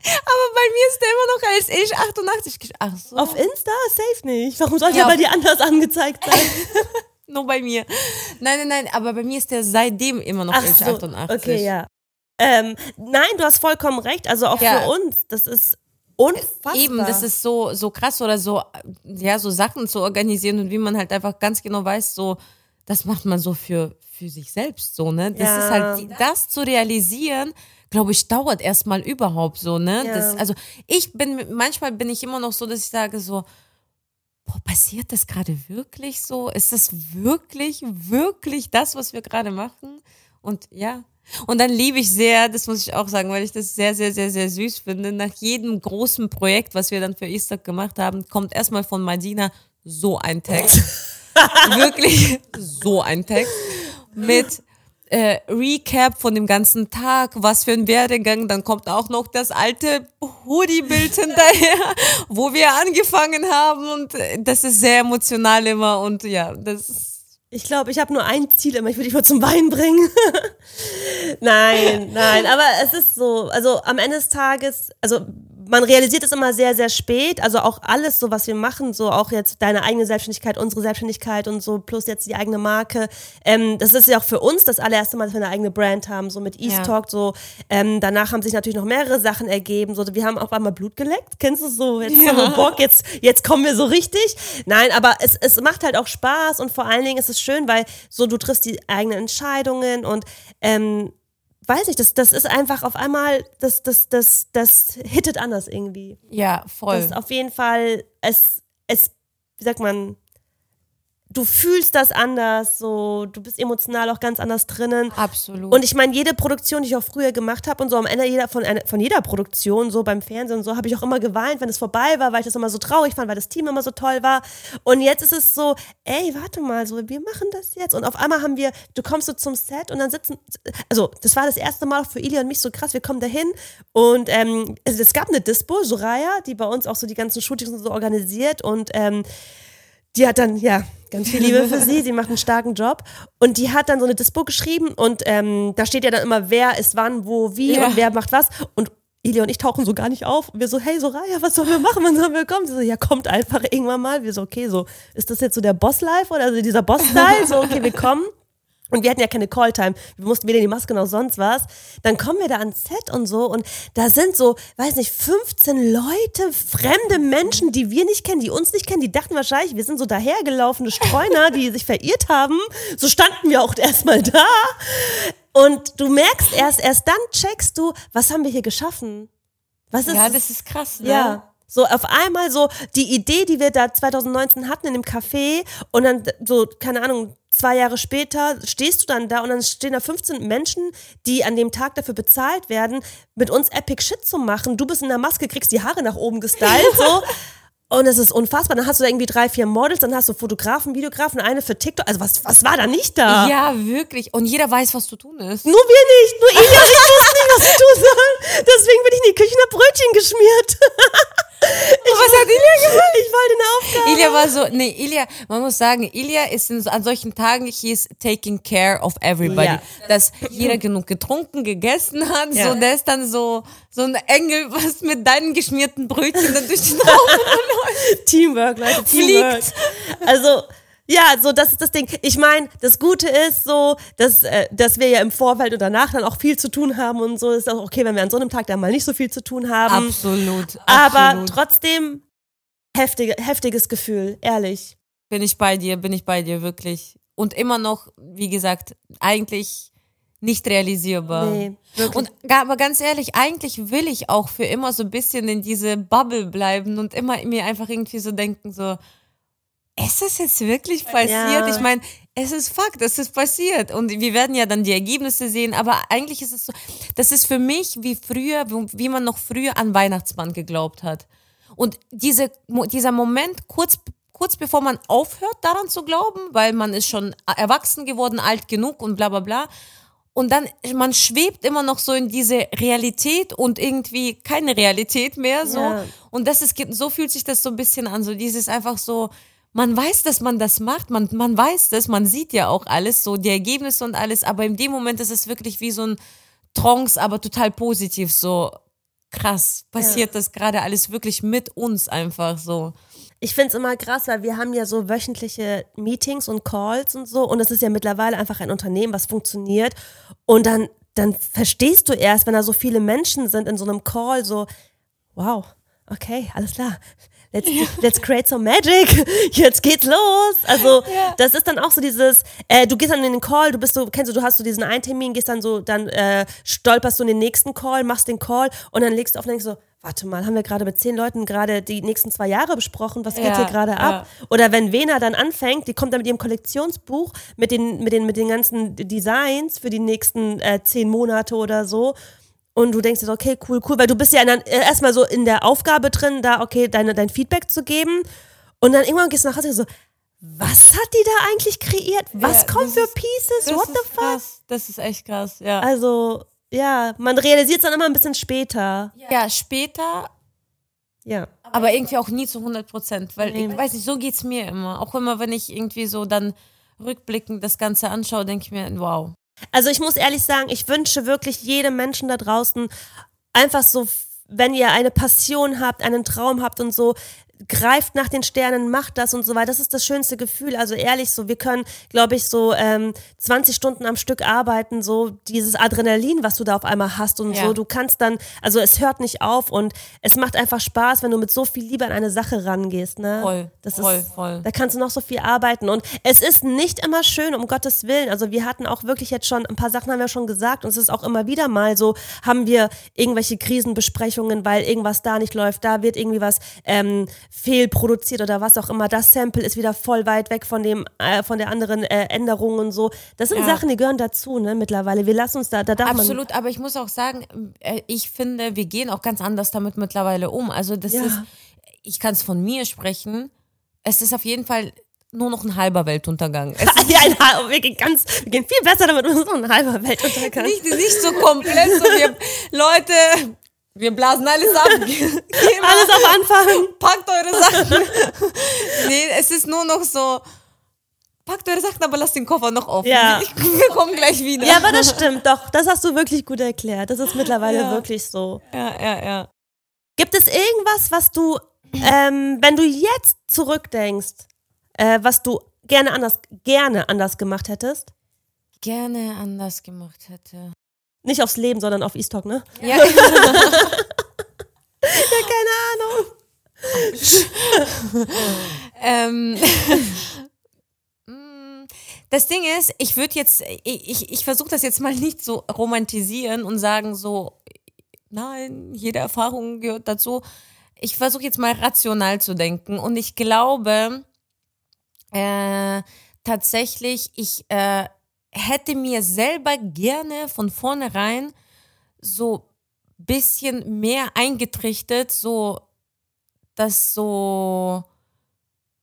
Aber bei mir ist der immer noch als Ilch 88. gesch- Ach so. Auf Insta? Safe nicht. Warum sollte Ja, er bei dir anders angezeigt sein? Nur bei mir. Nein, nein, nein, aber bei mir ist der seitdem immer noch Ilch 88. okay, ja. Ähm, nein, du hast vollkommen recht. Also auch Ja. für uns, das ist unfassbar. Eben, das ist so, so krass oder so, ja, so Sachen zu organisieren und wie man halt einfach ganz genau weiß, so, das macht man so für, für sich selbst, so, ne? Das Ja. ist halt, das zu realisieren, glaube ich, dauert erstmal überhaupt so, ne? Ja. Das, also, ich bin, manchmal bin ich immer noch so, dass ich sage so, boah, passiert das gerade wirklich so? Ist das wirklich, wirklich das, was wir gerade machen? Und ja. Und dann liebe ich sehr, das muss ich auch sagen, weil ich das sehr, sehr, sehr, sehr süß finde. Nach jedem großen Projekt, was wir dann für Easter gemacht haben, kommt erstmal von Madina so ein Text. Wirklich so ein Text. Mit äh, Recap von dem ganzen Tag, was für ein Werdegang. Dann kommt auch noch das alte Hoodie-Bild hinterher, wo wir angefangen haben. Und äh, das ist sehr emotional immer. Und ja, das ist Ich glaube, ich habe nur ein Ziel immer, ich will dich mal zum Wein bringen. nein, nein, aber es ist so, also am Ende des Tages, also man realisiert es immer sehr, sehr spät, also auch alles so, was wir machen, so auch jetzt deine eigene Selbstständigkeit, unsere Selbstständigkeit und so, plus jetzt die eigene Marke, ähm, das ist ja auch für uns das allererste Mal, dass wir eine eigene Brand haben, so mit East Ja. Talk, so, ähm, danach haben sich natürlich noch mehrere Sachen ergeben, so, wir haben auf einmal Blut geleckt, kennst du so, jetzt haben wir Bock, jetzt, jetzt kommen wir so richtig, nein, aber es, es macht halt auch Spaß und vor allen Dingen ist es schön, weil so, du triffst die eigenen Entscheidungen und, ähm, weiß ich, das, das ist einfach auf einmal, das, das, das, das hittet anders irgendwie. ja voll. Das ist auf jeden Fall, es, es, wie sagt man, du fühlst das anders, so, du bist emotional auch ganz anders drinnen. Absolut. Und ich meine, jede Produktion, die ich auch früher gemacht habe und so am Ende jeder von, von jeder Produktion, so beim Fernsehen und so, habe ich auch immer geweint, wenn es vorbei war, weil ich das immer so traurig fand, weil das Team immer so toll war. Und jetzt ist es so, ey, warte mal, so, wir machen das jetzt. Und auf einmal haben wir, du kommst so zum Set und dann sitzen, also das war das erste Mal auch für Ili und mich so krass, wir kommen dahin und ähm, es, es gab eine Dispo, Soraya, die bei uns auch so die ganzen Shootings und so organisiert und ähm, die hat dann, ja, ganz viel Liebe für sie, sie macht einen starken Job. Und die hat dann so eine Dispo geschrieben und ähm, da steht ja dann immer, wer ist wann, wo, wie Ja. und wer macht was. Und Ili und ich tauchen so gar nicht auf. Und wir so, hey Soraya, was sollen wir machen? Wann sollen wir kommen? Sie so, ja, kommt einfach irgendwann mal. Wir so, okay, so, ist das jetzt so der Boss-Life oder also dieser Boss-Style? So, okay, wir kommen. Und wir hatten ja keine Calltime. Wir mussten weder die Maske noch sonst was. Dann kommen wir da ans Set und so und da sind so, weiß nicht, 15 Leute, fremde Menschen, die wir nicht kennen, die uns nicht kennen, die dachten wahrscheinlich, wir sind so dahergelaufene Streuner, die sich verirrt haben. So standen wir auch erstmal da. Und du merkst erst, erst dann checkst du, was haben wir hier geschaffen? Was ist ja, das ist krass, ne? ja. So auf einmal so die Idee, die wir da 2019 hatten in dem Café und dann so, keine Ahnung, zwei Jahre später stehst du dann da und dann stehen da 15 Menschen, die an dem Tag dafür bezahlt werden, mit uns Epic Shit zu machen. Du bist in der Maske, kriegst die Haare nach oben gestylt, so. Und es ist unfassbar. Dann hast du da irgendwie drei, vier Models, dann hast du Fotografen, Videografen, eine für TikTok. Also was, was war da nicht da? Ja, wirklich. Und jeder weiß, was zu tun ist. Nur wir nicht, nur Ilja ich wussten nicht, was du soll. Deswegen bin ich in die Küche hab Brötchen geschmiert. was hat Ilja gemacht? Ich wollte eine Aufgabe. Ilja war so, nee, Ilja, man muss sagen, Ilja ist in, an solchen Tagen, he is taking care of everybody. Ja. Dass jeder genug getrunken, gegessen hat, Ja. so, der ist dann so, so ein Engel, was mit deinen geschmierten Brötchen dann durch den Raum läuft. Teamwork, Leute, Teamwork. Also, ja, so das ist das Ding. Ich meine, das Gute ist so, dass, äh, dass wir ja im Vorfeld und danach dann auch viel zu tun haben und so ist auch okay, wenn wir an so einem Tag dann mal nicht so viel zu tun haben. Absolut, Aber absolut. trotzdem heftige, heftiges Gefühl, ehrlich. bin ich bei dir, bin ich bei dir, wirklich. Und immer noch, wie gesagt, eigentlich nicht realisierbar. Nee, wirklich. Und aber ganz ehrlich, eigentlich will ich auch für immer so ein bisschen in diese Bubble bleiben und immer mir einfach irgendwie so denken, so, ist es jetzt wirklich passiert? Ja. Ich meine, es ist Fakt, es ist passiert. Und wir werden ja dann die Ergebnisse sehen, aber eigentlich ist es so, das ist für mich wie früher, wie man noch früher an Weihnachtsmann geglaubt hat. Und diese, dieser Moment, kurz, kurz bevor man aufhört, daran zu glauben, weil man ist schon erwachsen geworden, alt genug und bla bla bla. Und dann, man schwebt immer noch so in diese Realität und irgendwie keine Realität mehr so. Ja. Und das ist, so fühlt sich das so ein bisschen an, so dieses einfach so, man weiß, dass man das macht, man, man weiß das, man sieht ja auch alles, so die Ergebnisse und alles, aber in dem Moment ist es wirklich wie so ein Trance, aber total positiv, so krass, passiert das gerade alles wirklich mit uns einfach so. Ich find's immer krass, weil wir haben ja so wöchentliche Meetings und Calls und so. Und es ist ja mittlerweile einfach ein Unternehmen, was funktioniert. Und dann dann verstehst du erst, wenn da so viele Menschen sind in so einem Call, so, wow, okay, alles klar. Let's, let's create some magic. Jetzt geht's los. Also, Ja. das ist dann auch so dieses, äh, du gehst dann in den Call, du bist so, kennst du, du hast so diesen einen Termin, gehst dann so, dann äh, stolperst du in den nächsten Call, machst den Call und dann legst du auf und denkst so, warte mal, haben wir gerade mit zehn Leuten gerade die nächsten zwei Jahre besprochen, was geht Ja, hier gerade ab? Oder wenn Vena dann anfängt, die kommt dann mit ihrem Kollektionsbuch mit den, mit den, mit den ganzen Designs für die nächsten äh, zehn Monate oder so. Und du denkst dir so, okay, cool, cool, weil du bist ja der- äh, erstmal so in der Aufgabe drin, da, okay, deine, dein Feedback zu geben. Und dann irgendwann gehst du nach Hause und so, was hat die da eigentlich kreiert? Was Ja, kommt für ist- Pieces? What the fuck? krass. Das ist echt krass, ja. Also, ja, man realisiert es dann immer ein bisschen später. ja, später, Ja. aber irgendwie auch nie zu 100 Prozent, weil ich weiß nicht, so geht's mir immer. Auch immer, wenn ich irgendwie so dann rückblickend das Ganze anschaue, denke ich mir, wow. Also ich muss ehrlich sagen, ich wünsche wirklich jedem Menschen da draußen einfach so, wenn ihr eine Passion habt, einen Traum habt und so, greift nach den Sternen, macht das und so weiter. Das ist das schönste Gefühl. Also ehrlich, so wir können, glaube ich, so ähm, 20 Stunden am Stück arbeiten, so dieses Adrenalin, was du da auf einmal hast und Ja. so. Du kannst dann, also es hört nicht auf und es macht einfach Spaß, wenn du mit so viel Liebe an eine Sache rangehst. Ne? Voll, das voll, ist, voll. Da kannst du noch so viel arbeiten und es ist nicht immer schön, um Gottes Willen. Also wir hatten auch wirklich jetzt schon, ein paar Sachen haben wir schon gesagt und es ist auch immer wieder mal so, haben wir irgendwelche Krisenbesprechungen, weil irgendwas da nicht läuft, da wird irgendwie was ähm, fehlproduziert oder was auch immer. Das Sample ist wieder voll weit weg von dem, äh, von der anderen äh, Änderung und so. Das sind Ja. Sachen, die gehören dazu, ne, mittlerweile. Wir lassen uns da, da darf man. Absolut, aber ich muss auch sagen, äh, ich finde, wir gehen auch ganz anders damit mittlerweile um. Also das Ja. ist, ich kann es von mir sprechen, es ist auf jeden Fall nur noch ein halber Weltuntergang. Ja, ein, wir gehen ganz, wir gehen viel besser damit, um so ein halber Weltuntergang. nicht, nicht so komplett, so wir, Leute, wir blasen alles ab. Alles auf Anfang. packt eure Sachen. nee, es ist nur noch so, packt eure Sachen, aber lasst den Koffer noch offen. Ja. Wir kommen gleich wieder. Ja, aber das stimmt doch. Das hast du wirklich gut erklärt. Das ist mittlerweile Ja. wirklich so. ja, ja, ja. Gibt es irgendwas, was du, ähm, wenn du jetzt zurückdenkst, äh, was du gerne anders, gerne anders gemacht hättest? Gerne anders gemacht hätte. Nicht aufs Leben, sondern auf Eastalk, ne? Ja, Keine Ahnung. Ähm, mm, das Ding ist, ich würde jetzt, ich, ich, ich versuche das jetzt mal nicht so romantisieren und sagen so, nein, jede Erfahrung gehört dazu. Ich versuche jetzt mal rational zu denken und ich glaube äh, tatsächlich, ich äh, hätte mir selber gerne von vornherein so bisschen mehr eingetrichtert, so das so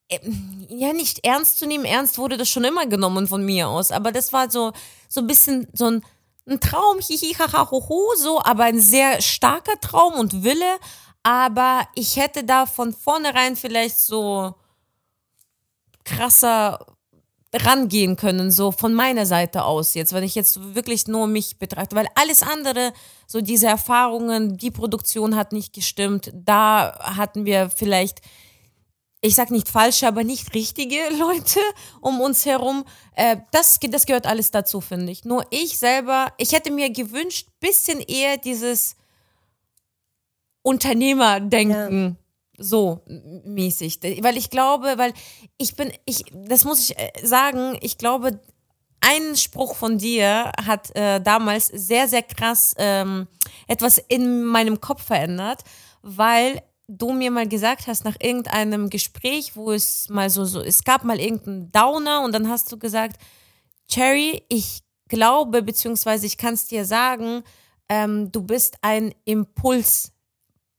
ähm, ja nicht ernst zu nehmen. Ernst wurde das schon immer genommen von mir aus, aber das war so so ein bisschen so ein, ein Traum, hihi, haha, hoho, so, aber ein sehr starker Traum und Wille. Aber ich hätte da von vornherein vielleicht so krasser rangehen können, so von meiner Seite aus jetzt, wenn ich jetzt wirklich nur mich betrachte, weil alles andere, so diese Erfahrungen, die Produktion hat nicht gestimmt, da hatten wir vielleicht, ich sag nicht falsche, aber nicht richtige Leute um uns herum. Äh, das, das gehört alles dazu, finde ich. Nur ich selber, ich hätte mir gewünscht, bisschen eher dieses Unternehmerdenken so mäßig, weil ich glaube, weil ich bin, ich, das muss ich äh, sagen, ich glaube, ein Spruch von dir hat äh, damals sehr, sehr krass ähm, etwas in meinem Kopf verändert, weil du mir mal gesagt hast, nach irgendeinem Gespräch, wo es mal so, so, es gab mal irgendeinen Downer und dann hast du gesagt, Cherry, ich glaube, beziehungsweise ich kann es dir sagen, ähm, du bist ein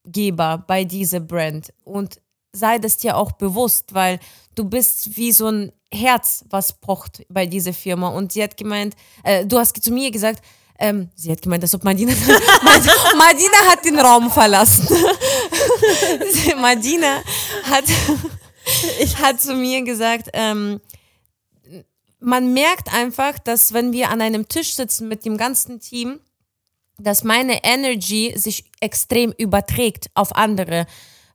Impulsgeber bei dieser Brand und sei das dir auch bewusst, weil du bist wie so ein Herz, was pocht bei dieser Firma. Und sie hat gemeint, äh, du hast zu mir gesagt, ähm, sie hat gemeint, als ob Madina, Madina hat den Raum verlassen. Madina hat, hat zu mir gesagt, ähm, man merkt einfach, dass wenn wir an einem Tisch sitzen mit dem ganzen Team, dass meine Energy sich extrem überträgt auf andere.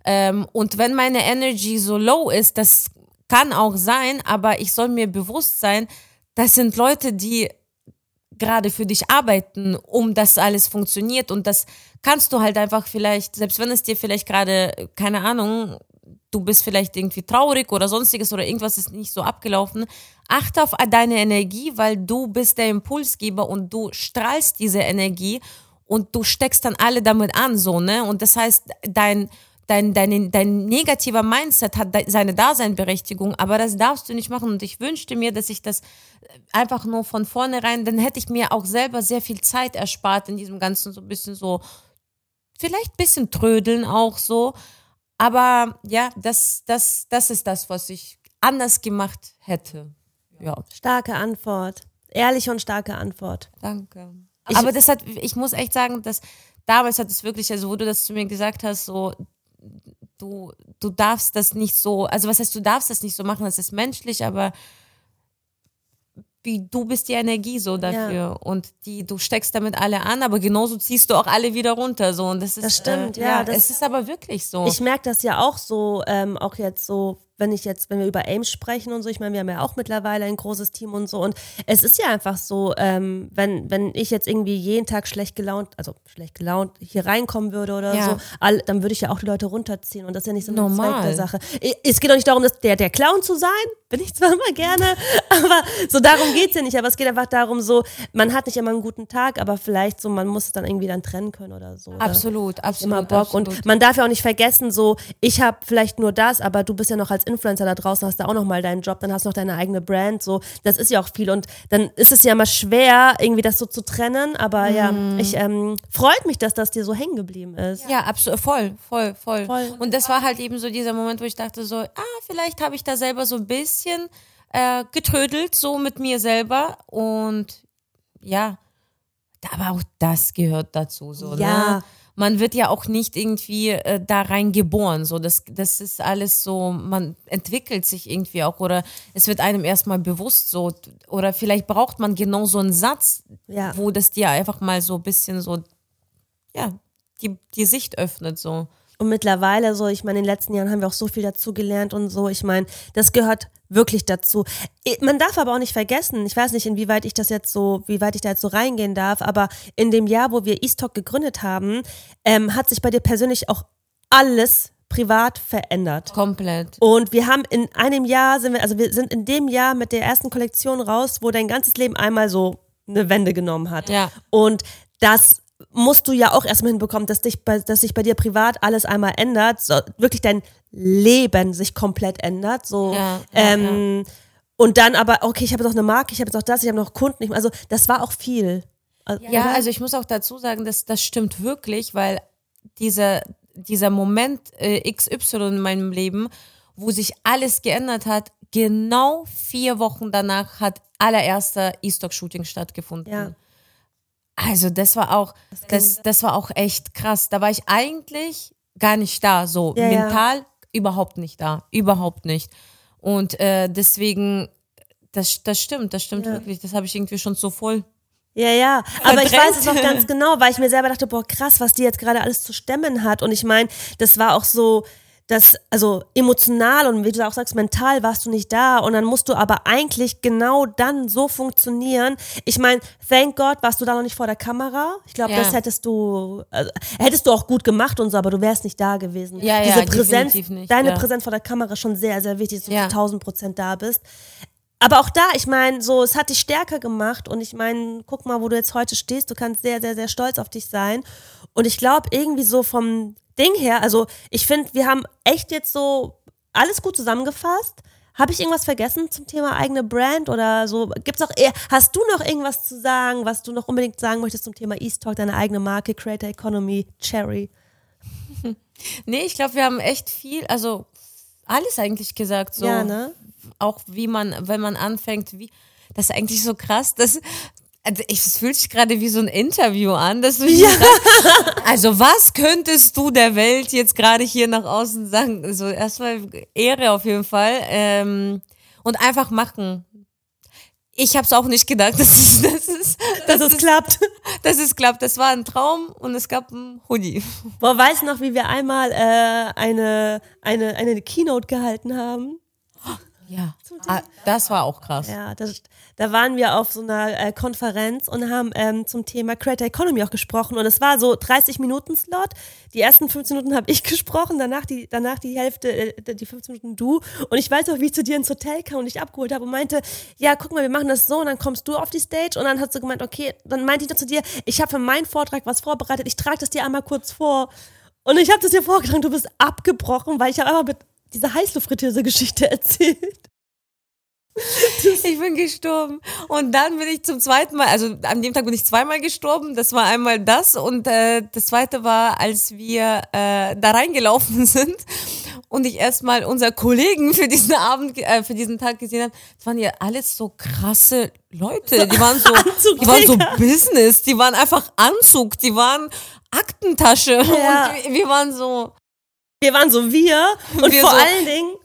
Ähm, und wenn meine Energy so low ist, das kann auch sein, aber ich soll mir bewusst sein, das sind Leute, die gerade für dich arbeiten, um das alles funktioniert. Und das kannst du halt einfach vielleicht, selbst wenn es dir vielleicht gerade, keine Ahnung, du bist vielleicht irgendwie traurig oder sonstiges oder irgendwas ist nicht so abgelaufen. Achte auf deine Energie, weil du bist der Impulsgeber und du strahlst diese Energie und du steckst dann alle damit an, so, ne? Und das heißt, dein, dein, dein, dein negativer Mindset hat seine Daseinberechtigung, aber das darfst du nicht machen. Und ich wünschte mir, dass ich das einfach nur von vornherein, dann hätte ich mir auch selber sehr viel Zeit erspart in diesem Ganzen, so ein bisschen so, vielleicht ein bisschen trödeln auch so. Aber ja, das, das, das ist das, was ich anders gemacht hätte. Ja. Starke Antwort. Ehrliche und starke Antwort. Danke. Ich, Aber das hat, ich muss echt sagen, dass damals hat es wirklich, also wo du das zu mir gesagt hast, so, du, du darfst das nicht so, also was heißt, du darfst das nicht so machen, das ist menschlich, aber wie du bist die Energie so dafür ja. und die du steckst damit alle an, aber genauso ziehst du auch alle wieder runter so und das ist das stimmt äh, ja, ja das es ist aber wirklich so. Ich merke das ja auch so, ähm, auch jetzt so wenn ich jetzt, wenn wir über Ames sprechen und so, ich meine, wir haben ja auch mittlerweile ein großes Team und so. Und es ist ja einfach so, ähm, wenn, wenn ich jetzt irgendwie jeden Tag schlecht gelaunt, also schlecht gelaunt hier reinkommen würde oder ja. so, all, dann würde ich ja auch die Leute runterziehen. Und das ist ja nicht so eine Zweck der Sache. Es geht auch nicht darum, dass der, der Clown zu sein, bin ich zwar immer gerne, aber so darum geht's ja nicht. Aber es geht einfach darum, so, man hat nicht immer einen guten Tag, aber vielleicht so, man muss es dann irgendwie dann trennen können oder so. Absolut, absolut. Immer Bock. Absolut. Und man darf ja auch nicht vergessen, so, ich habe vielleicht nur das, aber du bist ja noch als Influencer da draußen, hast du auch noch mal deinen Job, dann hast du noch deine eigene Brand, so, das ist ja auch viel und dann ist es ja immer schwer, irgendwie das so zu trennen, aber mhm. ja, ich ähm, freut mich, dass das dir so hängen geblieben ist. Ja, absolut, voll, voll, voll, voll. Und das war halt eben so dieser Moment, wo ich dachte so, ah, vielleicht habe ich da selber so ein bisschen äh, getrödelt, so mit mir selber und ja, aber auch das gehört dazu, so, ja. ne? Man wird ja auch nicht irgendwie äh, da rein geboren. So, das, das ist alles so, man entwickelt sich irgendwie auch oder es wird einem erstmal bewusst so. Oder vielleicht braucht man genau so einen Satz, ja. wo das dir einfach mal so ein bisschen so, ja, die, die Sicht öffnet. so. Und mittlerweile, so, ich meine, in den letzten Jahren haben wir auch so viel dazu gelernt und so. Ich meine, das gehört wirklich dazu. Man darf aber auch nicht vergessen, ich weiß nicht, inwieweit ich das jetzt so, wie weit ich da jetzt so reingehen darf, aber in dem Jahr, wo wir Eastalk gegründet haben, ähm, hat sich bei dir persönlich auch alles privat verändert. Komplett. Und wir haben in einem Jahr sind wir, also wir sind in dem Jahr mit der ersten Kollektion raus, wo dein ganzes Leben einmal so eine Wende genommen hat. Ja. Und das musst du ja auch erstmal hinbekommen, dass, dich bei, dass sich bei dir privat alles einmal ändert, so, wirklich dein Leben sich komplett ändert. So, ja, ähm, ja. Und dann aber, okay, ich habe jetzt auch eine Marke, ich habe jetzt auch das, ich habe noch Kunden. Also das war auch viel. Ja, also ich muss auch dazu sagen, dass das stimmt wirklich, weil dieser, dieser Moment äh, XY in meinem Leben, wo sich alles geändert hat, genau vier Wochen danach hat allererster E-Stock-Shooting stattgefunden. Also das war auch, das, das war auch echt krass. Da war ich eigentlich gar nicht da, so ja, mental ja. überhaupt nicht da, überhaupt nicht. Und äh, deswegen, das, das stimmt, das stimmt ja. wirklich. Das habe ich irgendwie schon so voll ja, ja, aber ich weiß es noch ganz genau, weil ich mir selber dachte, boah, krass, was die jetzt gerade alles zu stemmen hat. Und ich meine, das war auch so, das, also emotional und wie du auch sagst, mental warst du nicht da und dann musst du aber eigentlich genau dann so funktionieren. Ich meine, thank God warst du da noch nicht vor der Kamera. Ich glaube, ja. das hättest du, also, hättest du auch gut gemacht und so, aber du wärst nicht da gewesen. Ja, Diese ja, Präsenz, nicht, deine ja. Präsenz vor der Kamera ist schon sehr, sehr wichtig, dass du Ja. zu 1000 Prozent da bist. Aber auch da, ich meine, so, es hat dich stärker gemacht und ich meine, guck mal, wo du jetzt heute stehst, du kannst sehr, sehr, sehr stolz auf dich sein. Und ich glaube, irgendwie so vom Ding her, also ich finde, wir haben echt jetzt so alles gut zusammengefasst. Habe ich irgendwas vergessen zum Thema eigene Brand oder so? Gibt's noch eher, hast du noch irgendwas zu sagen, was du noch unbedingt sagen möchtest zum Thema East Talk, deine eigene Marke, Creator Economy, Cherry? Nee, ich glaube, wir haben echt viel, also alles eigentlich gesagt. So. Ja, ne? Auch wie man, wenn man anfängt, wie, das ist eigentlich so krass, dass, also ich, es fühlt sich gerade wie so ein Interview an, dass du ja. Sagst, also was könntest du der Welt jetzt gerade hier nach außen sagen? Also erstmal Ehre auf jeden Fall ähm, und einfach machen. Ich habe es auch nicht gedacht, dass es, dass es, Dass es klappt. dass es klappt. Das war ein Traum und es gab ein Hoodie. Boah, weißt du noch, wie wir einmal äh, eine, eine, eine Keynote gehalten haben? Ja, ah, das war auch krass. Ja, das, da waren wir auf so einer äh, Konferenz und haben ähm, zum Thema Creator Economy auch gesprochen. Und es war so 30 Minuten Slot. Die ersten 15 Minuten habe ich gesprochen, danach die, danach die Hälfte, äh, die 15 Minuten du. Und ich weiß auch, wie ich zu dir ins Hotel kam und dich abgeholt habe und meinte, ja, guck mal, wir machen das so und dann kommst du auf die Stage und dann hast du gemeint, okay, dann meinte ich noch zu dir, ich habe für meinen Vortrag was vorbereitet, ich trage das dir einmal kurz vor. Und ich habe das dir vorgetragen, du bist abgebrochen, weil ich habe einfach mit diese Heißluftfritteuse-Geschichte erzählt. Ich bin gestorben. Und dann bin ich zum zweiten Mal, also an dem Tag bin ich zweimal gestorben. Das war einmal das und äh, das zweite war, als wir äh, da reingelaufen sind und ich erstmal unser Kollegen für diesen Abend, äh, für diesen Tag gesehen habe. Das waren ja alles so krasse Leute. Die waren so, die waren so Business. Die waren einfach Anzug. Die waren Aktentasche. Ja. Und wir waren so. Wir waren so wir und wir vor so, allen Dingen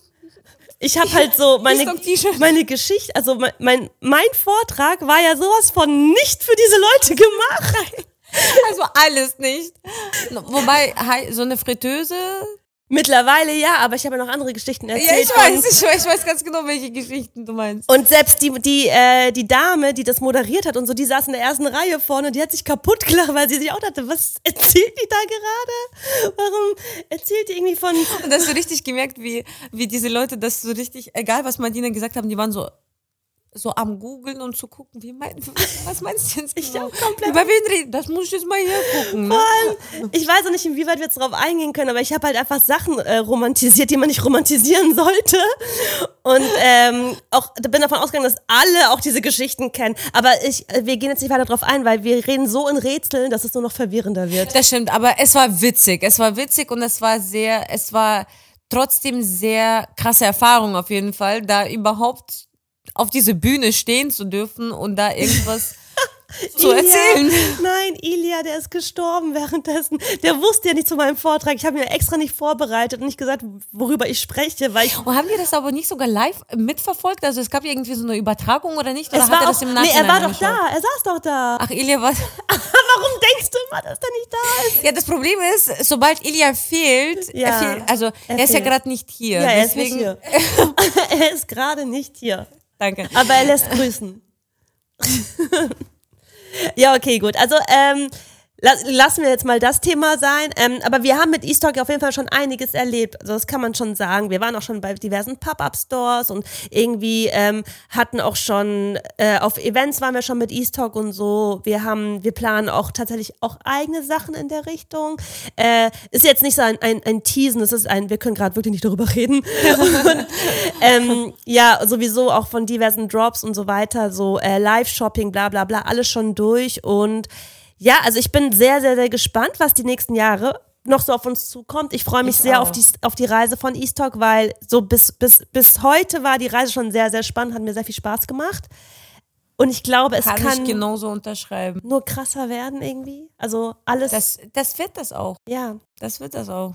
ich habe halt so meine, meine Geschichte, also mein, mein, mein Vortrag war ja sowas von nicht für diese Leute gemacht. Also alles nicht. Wobei, so eine Fritteuse, Mittlerweile ja, aber ich habe ja noch andere Geschichten erzählt. Ja, ich weiß, ich weiß, ich weiß ganz genau, welche Geschichten du meinst. Und selbst die, die, äh, die Dame, die das moderiert hat und so, die saß in der ersten Reihe vorne und die hat sich kaputt gelacht, weil sie sich auch dachte, was erzählt die da gerade? Warum erzählt die irgendwie von... Und hast du richtig gemerkt, wie, wie diese Leute das so richtig, egal was Martina gesagt haben, die waren so, so am googeln und zu gucken, wie mein, was meinst du jetzt genau? Ich auch komplett. Über wen reden? Das muss ich jetzt mal hier gucken. Ne? ich weiß auch nicht, inwieweit wir jetzt darauf eingehen können, aber ich habe halt einfach Sachen äh, romantisiert, die man nicht romantisieren sollte. Und ähm, auch bin davon ausgegangen, dass alle auch diese Geschichten kennen. Aber ich, äh, wir gehen jetzt nicht weiter darauf ein, weil wir reden so in Rätseln, dass es nur noch verwirrender wird. Das stimmt, aber es war witzig. Es war witzig und es war sehr, es war trotzdem sehr krasse Erfahrung auf jeden Fall, da überhaupt auf diese Bühne stehen zu dürfen und da irgendwas zu Ilya, erzählen. Nein, Ilya, der ist gestorben währenddessen. Der wusste ja nicht zu meinem Vortrag. Ich habe mir extra nicht vorbereitet und nicht gesagt, worüber ich spreche. Weil ich und haben wir das aber nicht sogar live mitverfolgt? Also es gab irgendwie so eine Übertragung oder nicht? Oder es hat er das im Nachhinein Nee, er war doch da. Er saß doch da. Ach, Ilya war... Warum denkst du immer, dass der nicht da ist? Ja, das Problem ist, sobald Ilya fehlt, ja, er fehlt, also er, er ist ja gerade nicht hier. Ja, er deswegen ist nicht hier. er ist gerade nicht hier. Danke. Aber er lässt grüßen. ja, okay, gut. Also, ähm, lassen wir jetzt mal das Thema sein. Ähm, aber wir haben mit Estock auf jeden Fall schon einiges erlebt. Also das kann man schon sagen. Wir waren auch schon bei diversen Pop-Up-Stores und irgendwie ähm, hatten auch schon, äh, auf Events waren wir schon mit Estock und so. Wir haben, wir planen auch tatsächlich auch eigene Sachen in der Richtung. Äh, ist jetzt nicht so ein, ein, ein Teasen, es ist ein, wir können gerade wirklich nicht darüber reden. und, ähm, ja, sowieso auch von diversen Drops und so weiter, so äh, Live-Shopping, bla bla bla, alles schon durch und ja, also ich bin sehr, sehr, sehr gespannt, was die nächsten Jahre noch so auf uns zukommt. Ich freue mich ich sehr auf die, auf die Reise von Eastalk, weil so bis, bis, bis heute war die Reise schon sehr, sehr spannend, hat mir sehr viel Spaß gemacht. Und ich glaube, es kann, kann ich genauso unterschreiben. Nur krasser werden irgendwie. Also alles. Das, das wird das auch. Ja. Das wird das auch.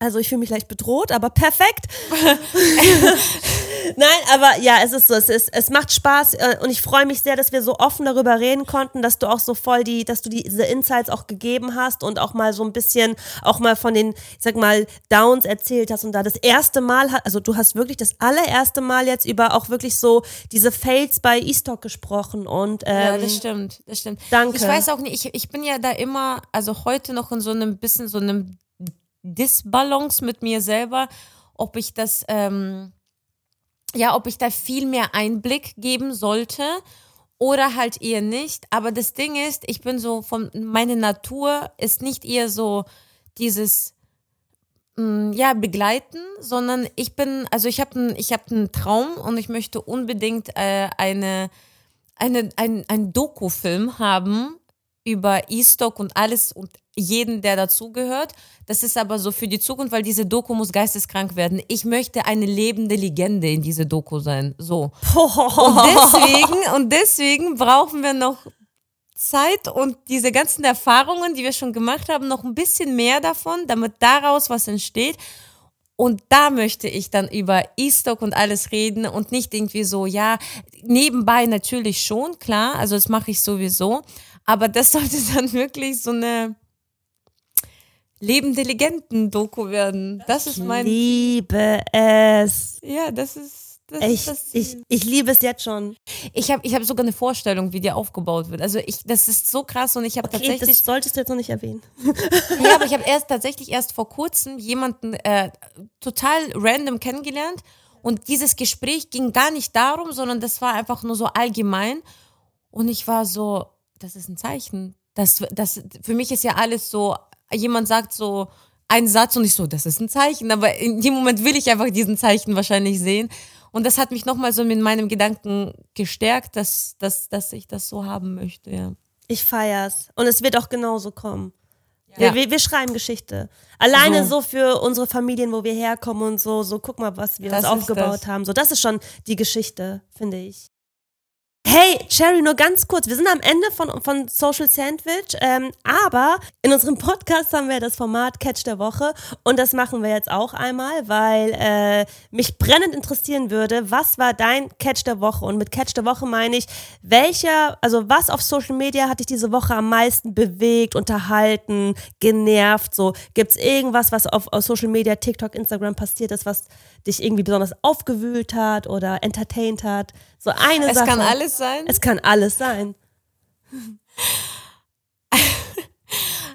Also ich fühle mich leicht bedroht, aber perfekt. Nein, aber ja, es ist so, es ist, es macht Spaß äh, und ich freue mich sehr, dass wir so offen darüber reden konnten, dass du auch so voll die, dass du diese Insights auch gegeben hast und auch mal so ein bisschen, auch mal von den, ich sag mal, Downs erzählt hast und da das erste Mal, also du hast wirklich das allererste Mal jetzt über auch wirklich so diese Fails bei Estock gesprochen und ähm, ja, das stimmt, das stimmt. Danke. Ich weiß auch nicht, ich, ich bin ja da immer, also heute noch in so einem bisschen so einem Disbalance mit mir selber, ob ich das, ähm, ja, ob ich da viel mehr Einblick geben sollte oder halt eher nicht. Aber das Ding ist, ich bin so von, meine Natur ist nicht eher so dieses, mm, ja, begleiten, sondern ich bin, also ich habe einen, ich habe einen Traum und ich möchte unbedingt äh, eine, eine, ein, ein Doku-Film haben über E-Stock und alles und jeden, der dazugehört. Das ist aber so für die Zukunft, weil diese Doku muss geisteskrank werden. Ich möchte eine lebende Legende in diese Doku sein. So. Und deswegen, und deswegen brauchen wir noch Zeit und diese ganzen Erfahrungen, die wir schon gemacht haben, noch ein bisschen mehr davon, damit daraus was entsteht. Und da möchte ich dann über E-Stock und alles reden und nicht irgendwie so, ja, nebenbei natürlich schon, klar, also das mache ich sowieso, aber das sollte dann wirklich so eine lebende Legenden-Doku werden. Das ist mein. Liebe es. Ja, das ist, Das Ich, das ich, ich liebe es jetzt schon. Ich habe ich hab sogar eine Vorstellung, wie die aufgebaut wird. Also ich, das ist so krass und ich habe Okay, tatsächlich, das solltest du jetzt noch nicht erwähnen. ja, aber ich habe erst tatsächlich erst vor kurzem jemanden äh, total random kennengelernt und dieses Gespräch ging gar nicht darum, sondern das war einfach nur so allgemein und ich war so, das ist ein Zeichen. Das, das, für mich ist ja alles so, jemand sagt so einen Satz und ich so, das ist ein Zeichen, aber in dem Moment will ich einfach diesen Zeichen wahrscheinlich sehen. Und das hat mich nochmal so mit meinem Gedanken gestärkt, dass, dass, dass ich das so haben möchte, ja. Ich feier's. Und es wird auch genauso kommen. Ja. Wir, wir, schreiben Geschichte. Alleine So. so. für unsere Familien, wo wir herkommen und so, so guck mal, was wir Das uns aufgebaut haben. So, das ist schon die Geschichte, finde ich. Hey, Cherry, nur ganz kurz. Wir sind am Ende von, von Social Sandwich, ähm, aber in unserem Podcast haben wir das Format Catch der Woche und das machen wir jetzt auch einmal, weil äh, mich brennend interessieren würde, was war dein Catch der Woche? Und mit Catch der Woche meine ich, welcher, also was auf Social Media hat dich diese Woche am meisten bewegt, unterhalten, genervt? So, gibt's irgendwas, was auf, auf Social Media, TikTok, Instagram passiert ist, was dich irgendwie besonders aufgewühlt hat oder entertained hat? So eine Es Sache. kann alles sein. Es kann alles sein.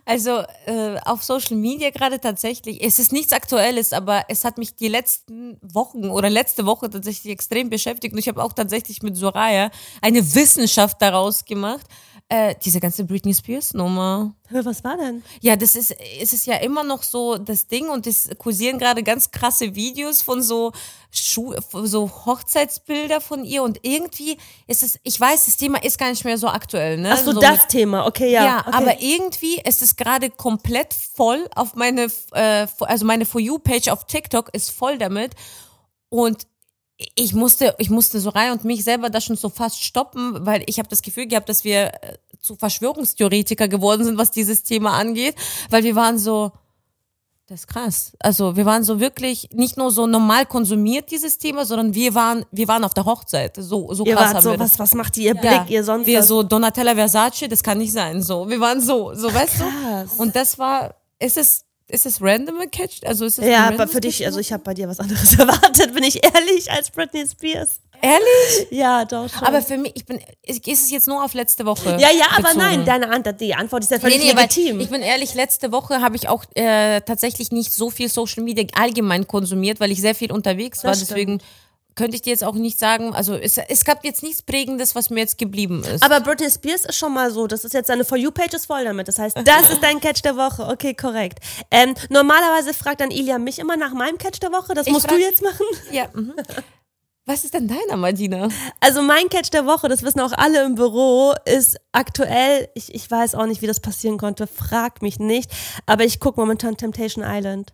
Also äh, auf Social Media gerade tatsächlich, es ist nichts Aktuelles, aber es hat mich die letzten Wochen oder letzte Woche tatsächlich extrem beschäftigt und ich habe auch tatsächlich mit Soraya eine Wissenschaft daraus gemacht. Äh, diese ganze Britney Spears Nummer. Hör, was war denn? Ja, das ist, es ist ja immer noch so das Ding und es kursieren gerade ganz krasse Videos von so Schu von so Hochzeitsbilder von ihr und irgendwie ist es, ich weiß, das Thema ist gar nicht mehr so aktuell, ne? Ach so, so das Thema. Okay, ja. ja, okay. aber irgendwie ist es gerade komplett voll auf meine, äh, also meine For You-Page auf TikTok ist voll damit. Und ich musste, ich musste so rein und mich selber da schon so fast stoppen, weil ich habe das Gefühl gehabt, dass wir äh, zu Verschwörungstheoretiker geworden sind, was dieses Thema angeht, weil wir waren so, das ist krass. Also wir waren so wirklich nicht nur so normal konsumiert dieses Thema, sondern wir waren, wir waren auf der Hochzeit. So, so ihr krass wart so, das was, was macht ihr Blick, ja, ihr sonst wir was? so Donatella Versace, das kann nicht sein. So, wir waren so, so weißt krass. du. Und das war, es, ist es random gecatcht? Also ist es Ja, aber für dich, Catch? also ich habe bei dir was anderes erwartet, bin ich ehrlich, als Britney Spears. ehrlich. Ja, doch schon. Aber für mich, ich bin, ist es jetzt nur auf letzte Woche? ja, ja, aber bezogen? nein, deine Antwort, die Antwort ist ja Nee, völlig nee, weil legitim. ich bin ehrlich, letzte Woche habe ich auch äh, tatsächlich nicht so viel Social Media allgemein konsumiert, weil ich sehr viel unterwegs war. Das stimmt. Deswegen könnte ich dir jetzt auch nicht sagen, also es, es gab jetzt nichts Prägendes, was mir jetzt geblieben ist. aber Britney Spears ist schon mal so, das ist jetzt deine For You-Page ist voll damit. Das heißt, das ist dein Catch der Woche. Okay, korrekt. Ähm, normalerweise fragt dann Ilja mich immer nach meinem Catch der Woche. Das Ich musst frag- du jetzt machen. ja. Mhm. Was ist denn deiner, Madina? Also mein Catch der Woche, das wissen auch alle im Büro, ist aktuell, ich, ich weiß auch nicht, wie das passieren konnte, frag mich nicht, aber ich gucke momentan Temptation Island.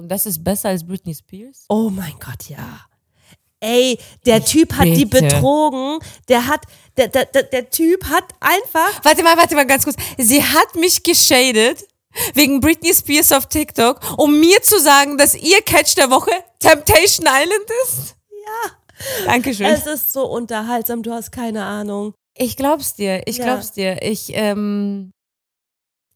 Und das ist besser als Britney Spears? Oh mein Gott, ja. Ey, der Typ hat die bitte. betrogen, der hat, der, der, der, der Typ hat einfach, Warte mal, warte mal ganz kurz. Sie hat mich geschadet wegen Britney Spears auf TikTok, um mir zu sagen, dass ihr Catch der Woche Temptation Island ist? Ja. Dankeschön. es ist so unterhaltsam, du hast keine Ahnung. ich glaub's dir, ich Ja. glaub's dir. Ich, ähm,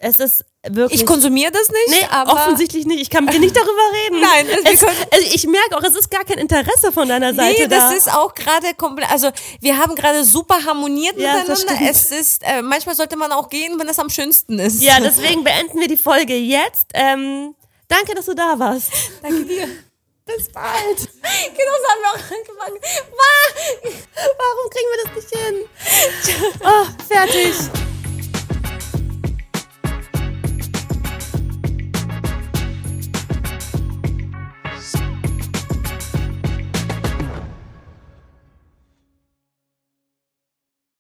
Es ist wirklich. ich konsumiere das nicht, Nee, aber offensichtlich nicht. Ich kann mit dir nicht darüber reden. Nein, es- also ich merke auch, es ist gar kein Interesse von deiner Seite Nee, da. das ist auch gerade komplett, also wir haben gerade super harmoniert Ja, das miteinander. Es ist, äh, manchmal sollte man auch gehen, wenn es am schönsten ist. ja, deswegen beenden wir die Folge jetzt. Ähm, danke, dass du da warst. Danke dir. Bis bald. Genau so haben wir auch angefangen. Warum kriegen wir das nicht hin? Oh, fertig.